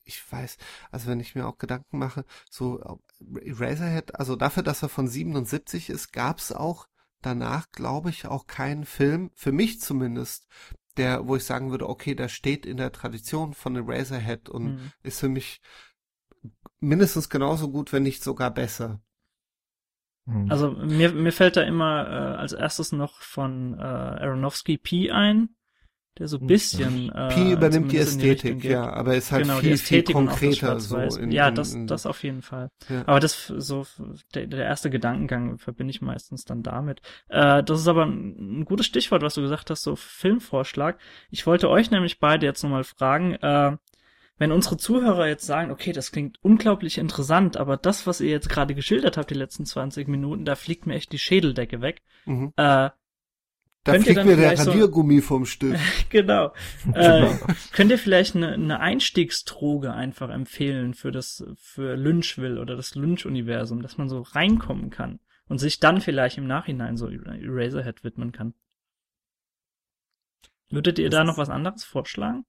ich weiß, also wenn ich mir auch Gedanken mache, so Eraserhead, also dafür, dass er von 77 ist, gab's auch danach, glaube ich, auch keinen Film, für mich zumindest, der, wo ich sagen würde, okay, der steht in der Tradition von Eraserhead und Mhm. ist für mich mindestens genauso gut, wenn nicht sogar besser. Mhm. Also mir, mir fällt da immer äh, als erstes noch von äh, Aronofsky P ein, der so ein Hm. bisschen äh, Pi übernimmt die Ästhetik, geht. ja, aber ist halt genau, viel, die viel Ästhetik und auch das konkreter so. In, ja, das, in, das auf jeden Fall. Ja. Aber das so der, der erste Gedankengang verbinde ich meistens dann damit. Äh, das ist aber ein, ein gutes Stichwort, was du gesagt hast, so Filmvorschlag. Ich wollte euch nämlich beide jetzt nochmal fragen, äh, wenn unsere Zuhörer jetzt sagen, okay, das klingt unglaublich interessant, aber das, was ihr jetzt gerade geschildert habt, die letzten 20 Minuten, da fliegt mir echt die Schädeldecke weg. Mhm. Äh, Da Könnt ihr fliegt dann mir der vielleicht so- Radiergummi vom Stift. [laughs] genau. Äh, könnt ihr vielleicht eine, eine Einstiegsdroge einfach empfehlen für das, für Lynchville oder das Lynch-Universum, dass man so reinkommen kann und sich dann vielleicht im Nachhinein so Eraserhead widmen kann? Würdet ihr Das da noch was anderes vorschlagen?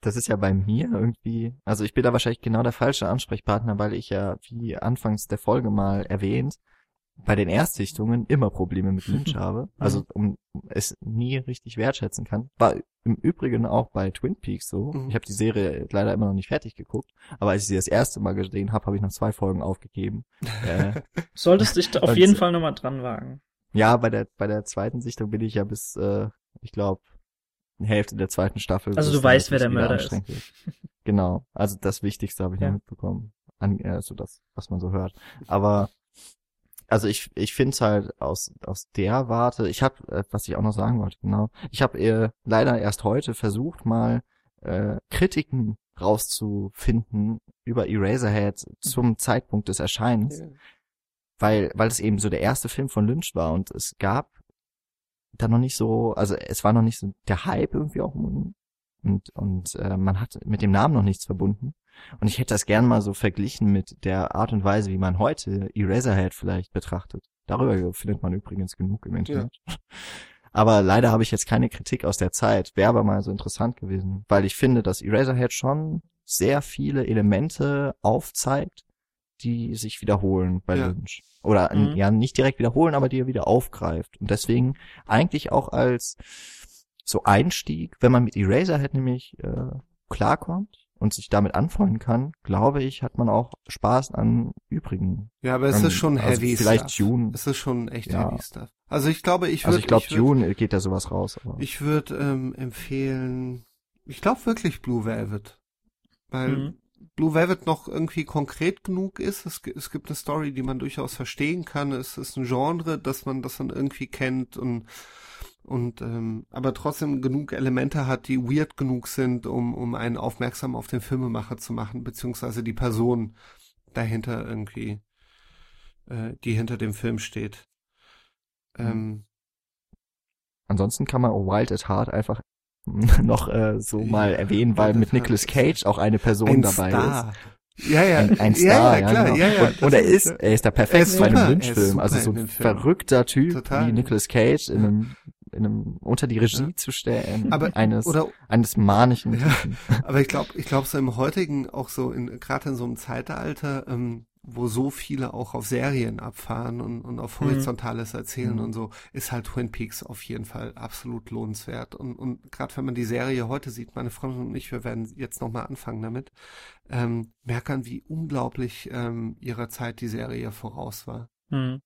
Das ist ja bei mir irgendwie, also ich bin da wahrscheinlich genau der falsche Ansprechpartner, weil ich ja, wie anfangs der Folge mal erwähnt, bei den Erstsichtungen immer Probleme mit Lynch [laughs] habe. Also um es nie richtig wertschätzen kann. War im Übrigen auch bei Twin Peaks so. Mhm. Ich habe die Serie leider immer noch nicht fertig geguckt, aber als ich sie das erste Mal gesehen habe, habe ich nach zwei Folgen aufgegeben. äh, [laughs] Solltest dich da auf jeden Fall nochmal dran wagen. ja, bei der bei der zweiten Sichtung bin ich ja bis, äh, ich glaube, Hälfte der zweiten Staffel. Also du weißt, wer der Mörder ist. wird. Genau. Also das Wichtigste habe ich Ja. noch mitbekommen. An, also das, was man so hört. Aber also ich ich finde es halt aus aus der Warte. Ich habe, äh, was ich auch noch sagen wollte, genau. Ich habe äh, leider erst heute versucht mal äh, Kritiken rauszufinden über Eraserhead zum Zeitpunkt des Erscheinens weil, weil es eben so der erste Film von Lynch war und es gab da noch nicht so, also es war noch nicht so der Hype irgendwie auch um- und, und äh, man hat mit dem Namen noch nichts verbunden. Und ich hätte das gern mal so verglichen mit der Art und Weise, wie man heute Eraserhead vielleicht betrachtet. Darüber findet man übrigens genug im Internet. Aber leider habe ich jetzt keine Kritik aus der Zeit. Wäre aber mal so interessant gewesen, weil ich finde, dass Eraserhead schon sehr viele Elemente aufzeigt, die sich wiederholen bei Ja. Lynch. Oder Mhm. ja, nicht direkt wiederholen, aber die er wieder aufgreift. Und deswegen eigentlich auch als so Einstieg, wenn man mit Eraserhead nämlich äh, klarkommt und sich damit anfreunden kann, glaube ich, hat man auch Spaß an übrigen. Ja, aber es Ähm, ist schon also heavy vielleicht stuff. Dune. Es ist schon echt Ja. heavy stuff. Also ich glaube, ich würde Also ich glaube, würd, Dune geht da sowas raus. Aber Ich würde ähm, empfehlen, ich glaube wirklich Blue Velvet. Weil Mhm. Blue Velvet noch irgendwie konkret genug ist. Es, es gibt eine Story, die man durchaus verstehen kann. Es ist ein Genre, das man, das man irgendwie kennt und und ähm, aber trotzdem genug Elemente hat, die weird genug sind, um um einen aufmerksam auf den Filmemacher zu machen, beziehungsweise die Person dahinter irgendwie, äh, die hinter dem Film steht. Ähm, ansonsten kann man Wild at Heart einfach [laughs] noch äh, so mal Ja, erwähnen, weil mit Nicolas Cage auch eine Person ein dabei ist. Star. Ja, ja, Ein, ein ja, Star, ja, klar, genau. ja, ja. und, und er ist, er ist da Er perfekt ist bei einem ist Lynch-Film. Also so in ein verrückter Typ Total. wie Nicolas Cage in einem in einem, unter die Regie Ja. zu stellen, Aber- eines, Oder eines manischen Ja. [laughs] Aber ich glaube, ich glaube so im heutigen, auch so in, gerade in so einem Zeitalter, ähm, wo so viele auch auf Serien abfahren und, und auf Mhm. horizontales Erzählen Mhm. und so, ist halt Twin Peaks auf jeden Fall absolut lohnenswert. Und, und gerade wenn man die Serie heute sieht, meine Freundin und ich, wir werden jetzt nochmal anfangen damit, ähm, merken, wie unglaublich ähm, ihrer Zeit die Serie voraus war. Hm.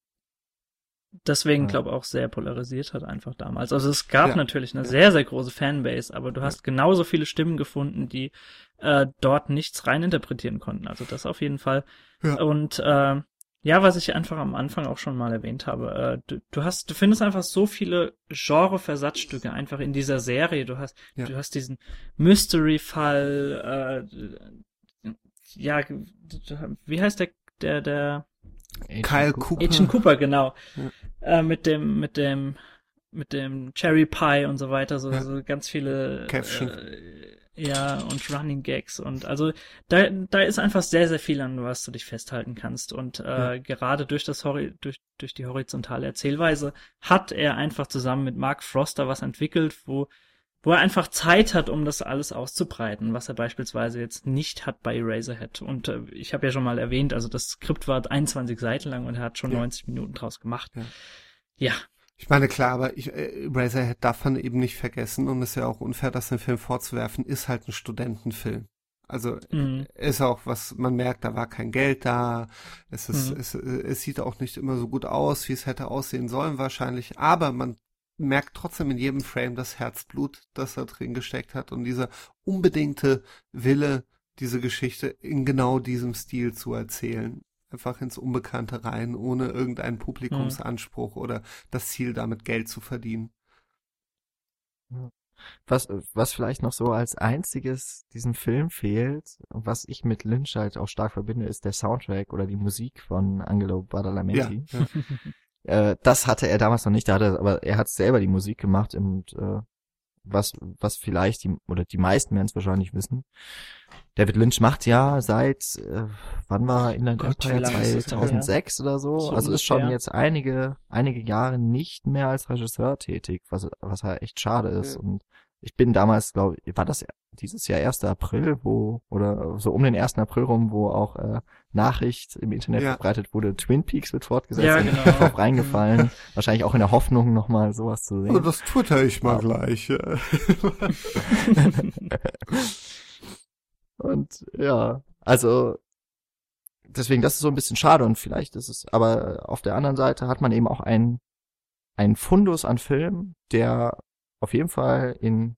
Deswegen, Ja. glaube auch sehr polarisiert hat einfach damals. Also es gab Ja. natürlich eine Ja. sehr, sehr große Fanbase, aber du hast genauso viele Stimmen gefunden, die äh, dort nichts reininterpretieren konnten. Also das auf jeden Fall. Ja. Und äh, ja, was ich einfach am Anfang auch schon mal erwähnt habe, äh, du, du hast, du findest einfach so viele Genre-Versatzstücke einfach in dieser Serie. Du hast, Ja. du hast diesen Mystery-Fall, äh, ja, wie heißt der, der, der Kyle Cooper. Agent Cooper, genau. Ja. Äh, mit dem, mit dem, mit dem Cherry Pie und so weiter, so, Ja. so ganz viele Käffchen. Äh, ja, und Running Gags und also da, da ist einfach sehr, sehr viel an was du dich festhalten kannst. Und äh, Ja. gerade durch das Hori durch, durch die horizontale Erzählweise hat er einfach zusammen mit Mark Froster was entwickelt, wo wo er einfach Zeit hat, um das alles auszubreiten, was er beispielsweise jetzt nicht hat bei Eraserhead. Und äh, ich habe ja schon mal erwähnt, also das Skript war 21 Seiten lang und er hat schon Ja. 90 Minuten draus gemacht. Ja. Ja, Ich meine, klar, aber ich, äh, Razorhead darf man eben nicht vergessen und es ist ja auch unfair, das den Film vorzuwerfen, ist halt ein Studentenfilm. Also mhm. ist auch was, man merkt, da war kein Geld da, es ist, Mhm. es, es sieht auch nicht immer so gut aus, wie es hätte aussehen sollen wahrscheinlich, aber man merkt trotzdem in jedem Frame das Herzblut, das da drin gesteckt hat und dieser unbedingte Wille, diese Geschichte in genau diesem Stil zu erzählen. Einfach ins Unbekannte rein, ohne irgendeinen Publikumsanspruch oder das Ziel, damit Geld zu verdienen. Was, was vielleicht noch so als einziges diesem Film fehlt, und was ich mit Lynch halt auch stark verbinde, ist der Soundtrack oder die Musik von Angelo Badalamenti. ja. [laughs] Äh, das hatte er damals noch nicht, da hat er, aber er hat selber die Musik gemacht und äh, was, was vielleicht die, oder die meisten werden es wahrscheinlich wissen. David Lynch macht ja seit, äh, wann war er Inland Gott, Empire? lange ist das denn her? 2006 oder so. So also ist schon jetzt einige, einige Jahre nicht mehr als Regisseur tätig, was, was halt echt schade ist. Ja. Und ich bin damals, glaube ich, war das dieses Jahr 1. April, wo, oder so um den 1. April rum, wo auch äh, Nachricht im Internet Ja. verbreitet wurde, Twin Peaks wird fortgesetzt. Ja, und genau. ich bin [laughs] drauf reingefallen. Wahrscheinlich auch in der Hoffnung, nochmal sowas zu sehen. das twitter ich mal Aber- gleich. [laughs] Und ja, also deswegen, das ist so ein bisschen schade und vielleicht ist es, aber auf der anderen Seite hat man eben auch einen, einen Fundus an Filmen, der auf jeden Fall in,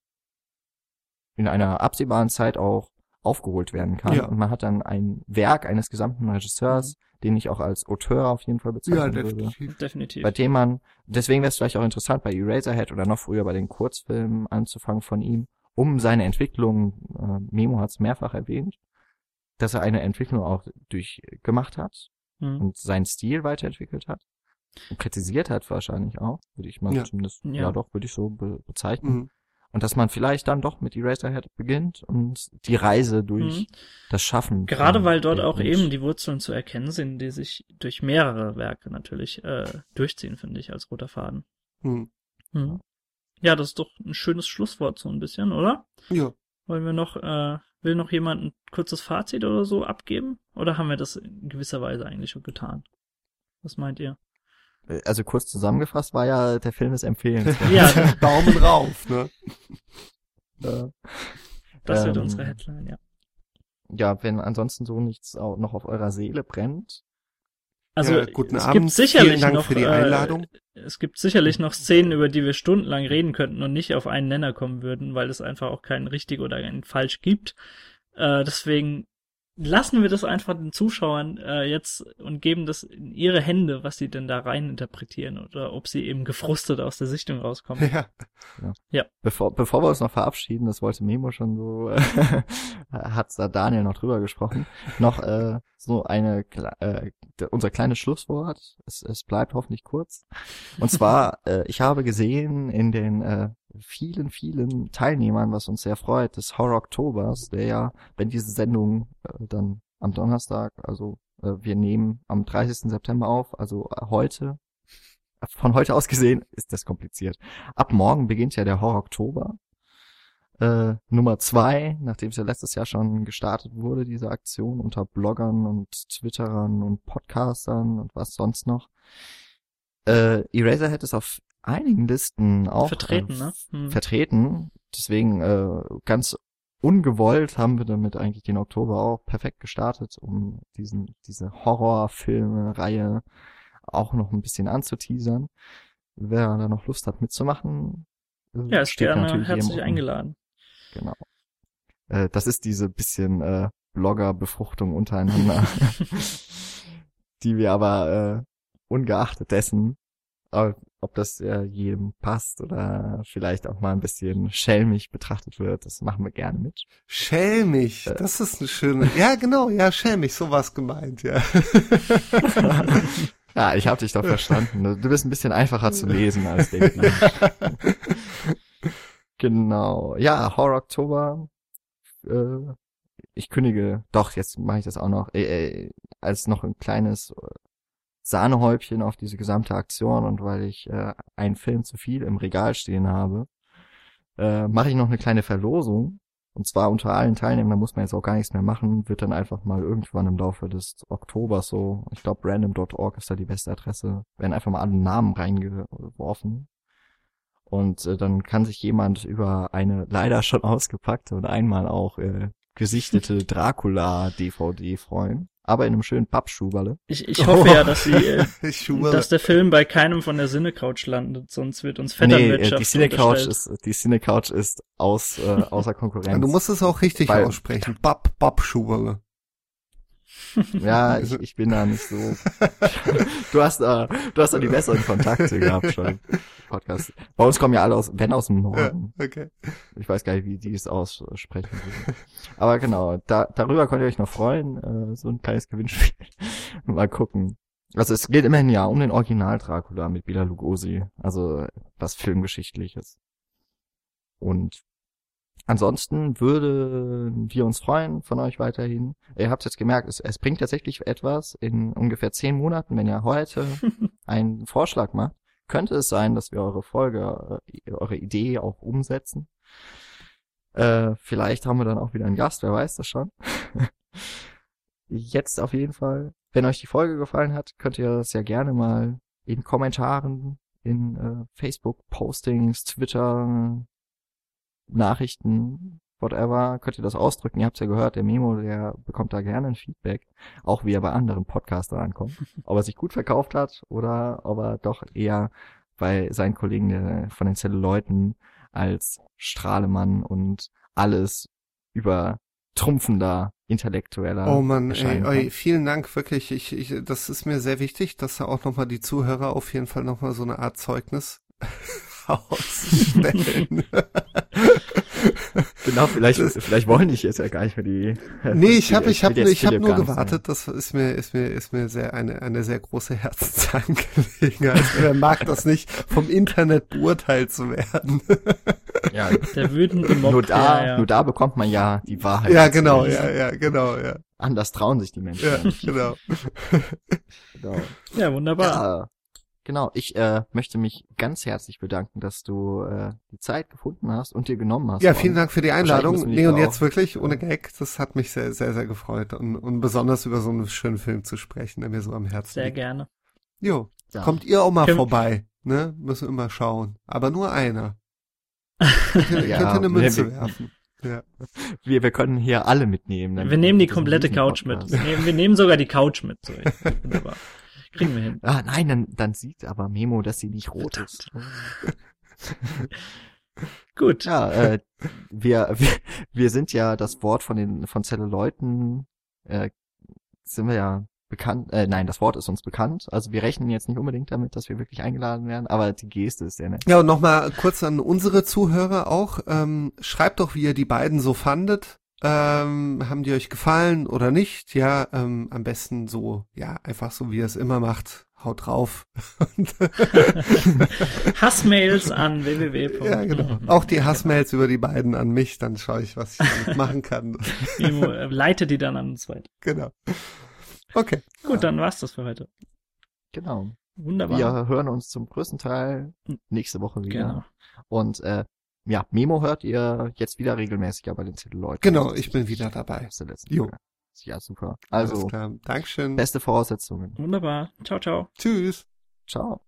in einer absehbaren Zeit auch aufgeholt werden kann. Ja. Und man hat dann ein Werk eines gesamten Regisseurs, den ich auch als Auteur auf jeden Fall ja, bezeichnen würde definitiv. Definitiv. bei dem man, deswegen wäre es vielleicht auch interessant, bei Eraserhead oder noch früher bei den Kurzfilmen anzufangen von ihm, um seine Entwicklung, äh, Memo hat es mehrfach erwähnt, dass er eine Entwicklung auch durchgemacht hat Mhm. und seinen Stil weiterentwickelt hat und kritisiert hat wahrscheinlich auch, würde ich mal Ja. zumindest, ja. Ja. doch, würde ich so be bezeichnen. Mhm. Und dass man vielleicht dann doch mit Eraserhead beginnt und die Reise durch Mhm. das Schaffen. Gerade weil dort auch Lynch- eben die Wurzeln zu erkennen sind, die sich durch mehrere Werke natürlich äh, durchziehen, finde ich, als roter Faden. Mhm. Mhm. Ja, das ist doch ein schönes Schlusswort so ein bisschen, oder? Ja. Wollen wir noch, äh, will noch jemand ein kurzes Fazit oder so abgeben? Oder haben wir das in gewisser Weise eigentlich schon getan? Was meint ihr? Also kurz zusammengefasst war ja, der Film ist empfehlenswert. [laughs] Ja, [laughs] Daumen rauf, ne? Äh, das wird Ähm, unsere Headline, ja. ja, wenn ansonsten so nichts auch noch auf eurer Seele brennt. Also Ja, guten es Abend. gibt sicherlich Vielen Dank noch für die äh, Einladung. es gibt sicherlich noch Szenen, über die wir stundenlang reden könnten und nicht auf einen Nenner kommen würden, weil es einfach auch kein richtig oder ein falsch gibt. Äh, deswegen lassen wir das einfach den Zuschauern äh, jetzt und geben das in ihre Hände, was sie denn da rein interpretieren oder ob sie eben gefrustet aus der Sichtung rauskommen. Ja. Bevor, bevor wir uns noch verabschieden, das wollte Memo schon so, [laughs] hat da Daniel noch drüber gesprochen, noch äh, so eine, äh, unser kleines Schlusswort, es, es bleibt hoffentlich kurz. Und zwar, [laughs] äh, ich habe gesehen in den äh, vielen, vielen Teilnehmern, was uns sehr freut, des Horror Oktobers, der ja, wenn diese Sendung äh, dann am Donnerstag, also äh, wir nehmen am 30. September auf, also äh, heute, von heute aus gesehen ist das kompliziert. Ab morgen beginnt ja der Horror Oktober. Äh, Nummer zwei, nachdem es ja letztes Jahr schon gestartet wurde, diese Aktion unter Bloggern und Twitterern und Podcastern und was sonst noch. Äh, Eraserhead ist auf einigen Listen auch vertreten, äh, ne? Hm. vertreten. Deswegen äh, ganz ungewollt haben wir damit eigentlich den Oktober auch perfekt gestartet, um diesen diese Horrorfilme-Reihe auch noch ein bisschen anzuteasern. Wer da noch Lust hat mitzumachen, äh, Ja, ist steht gerne herzlich eingeladen. Genau. Äh, das ist diese bisschen äh, Blogger-Befruchtung untereinander, [laughs] [laughs] die wir aber äh, ungeachtet dessen, äh, ob das äh, jedem passt oder vielleicht auch mal ein bisschen schelmig betrachtet wird, das machen wir gerne mit. Schelmig, Äh. das ist eine schöne. Ja, genau, ja, schelmig, so war's gemeint, ja. Ja, [laughs] ich habe dich doch verstanden. Du bist ein bisschen einfacher zu lesen als denken. [laughs] genau. Ja, Horror Oktober. Äh, ich kündige, doch, jetzt mache ich das auch noch, äh, äh, als noch ein kleines äh, Sahnehäubchen auf diese gesamte Aktion und weil ich äh, einen Film zu viel im Regal stehen habe, äh, mache ich noch eine kleine Verlosung. Und zwar unter allen Teilnehmern, da muss man jetzt auch gar nichts mehr machen, wird dann einfach mal irgendwann im Laufe des Oktobers so, ich glaube random.org ist da die beste Adresse, werden einfach mal alle Namen reingeworfen. Und äh, dann kann sich jemand über eine leider schon [laughs] ausgepackte und einmal auch äh, gesichtete Dracula-DVD freuen. Aber in einem schönen Pappschuberle. Ich, ich hoffe ja, dass sie, äh, [laughs] dass der Film bei keinem von der Sinne-Couch landet, sonst wird uns Nee, äh, Vetternwirtschaft die Cinecouch ist, die Cinecouch ist aus, äh, außer [laughs] Konkurrenz. du musst es auch richtig Weil- aussprechen. Bab, Bab Schuberle. Ja, [laughs] ich, ich bin da nicht so. [laughs] du hast da, du hast da die besseren Kontakte gehabt schon. Podcast. Bei uns kommen ja alle aus, wenn aus dem Ja, Norden. okay. Ich weiß gar nicht, wie die es aussprechen. Aber genau, da, darüber könnt ihr euch noch freuen. Äh, so ein kleines Gewinnspiel. Mal gucken. Also es geht immerhin ja um den Original Dracula mit Bela Lugosi. Also was filmgeschichtliches. Und ansonsten würden wir uns freuen von euch weiterhin. Ihr habt jetzt gemerkt, es, es bringt tatsächlich etwas. In ungefähr zehn Monaten, wenn ihr heute [laughs] einen Vorschlag macht, könnte es sein, dass wir eure Folge, äh, eure Idee auch umsetzen. Äh, vielleicht haben wir dann auch wieder einen Gast, wer weiß das schon. [laughs] Jetzt auf jeden Fall. Wenn euch die Folge gefallen hat, könnt ihr das ja gerne mal in Kommentaren, in äh, Facebook-Postings, Twitter, Nachrichten, whatever, könnt ihr das ausdrücken. Ihr habt ja gehört, der Memo, der bekommt da gerne ein Feedback, auch wie er bei anderen Podcastern ankommt. [laughs] ob er sich gut verkauft hat oder ob er doch eher bei seinen Kollegen der, von den Zelluleuten als Strahlemann und alles übertrumpfender intellektueller Oh Mann, ey, ey, vielen Dank, wirklich. Ich, ich, das ist mir sehr wichtig, dass da auch nochmal die Zuhörer auf jeden Fall nochmal so eine Art Zeugnis ausstellen. Genau, vielleicht, vielleicht wollen die jetzt ja gar nicht mehr die. nee, ich habe ich hab, ich hab nur gewartet. Das ist mir ist mir ist mir sehr eine eine sehr große Herzensangelegenheit. Wer mag das nicht, vom Internet beurteilt zu werden? Ja, Der wütende Mob. nur da, ja, ja. nur da bekommt man ja die Wahrheit. ja, genau, lesen. ja, ja, genau, ja, Anders trauen sich die Menschen. ja, genau. Genau. ja, wunderbar. Ja, genau. Ich äh, möchte mich ganz herzlich bedanken, dass du äh, die Zeit gefunden hast und dir genommen hast. Ja, vielen. Dank für die Einladung. Nee, und jetzt wirklich ohne Gag, das hat mich sehr, sehr, sehr gefreut und, und besonders über so einen schönen Film zu sprechen, der mir so am Herzen Sehr liegt. gerne. Jo, Ja. kommt ihr auch mal Können- vorbei, ne? Müssen wir mal schauen. Aber nur einer. [laughs] Könnt ihr, Ja, könnt ihr eine Münze wir- werfen. Ja. Wir, wir können hier alle mitnehmen. Wir nehmen die komplette Couch mit. Wir nehmen, wir nehmen sogar die Couch mit. So. Wunderbar. [laughs] Kriegen wir hin. Ah, nein, dann, dann sieht aber Memo, dass sie nicht rot ist. [laughs] Gut. Ja, äh, wir, wir, wir sind ja das Wort von den von Zelluleuten, äh, sind wir ja bekannt, äh, nein, das Wort ist uns bekannt. Also wir rechnen jetzt nicht unbedingt damit, dass wir wirklich eingeladen werden, aber die Geste ist sehr nett. Ja, und nochmal kurz an unsere Zuhörer auch. Ähm, schreibt doch, wie ihr die beiden so fandet. Ähm, haben die euch gefallen oder nicht? Ja, ähm, am besten so, ja, einfach so, wie ihr es immer macht. Haut drauf. [laughs] Hassmails an www. ja, genau. Auch die Hassmails über die beiden an mich, dann schaue ich, was ich damit [laughs] machen kann. Mimo, äh, leite die dann an uns weiter. genau. Okay. Gut, dann war's das für heute. Genau. Wunderbar. Wir hören uns zum größten Teil Hm. nächste Woche wieder. Genau. Und äh, ja, Memo hört ihr jetzt wieder regelmäßig bei den Titelleuten. Genau, ich bin wieder dabei. Jo. Ja, super. Also. Dankeschön. beste Voraussetzungen. Wunderbar. Ciao, ciao. Tschüss. Ciao.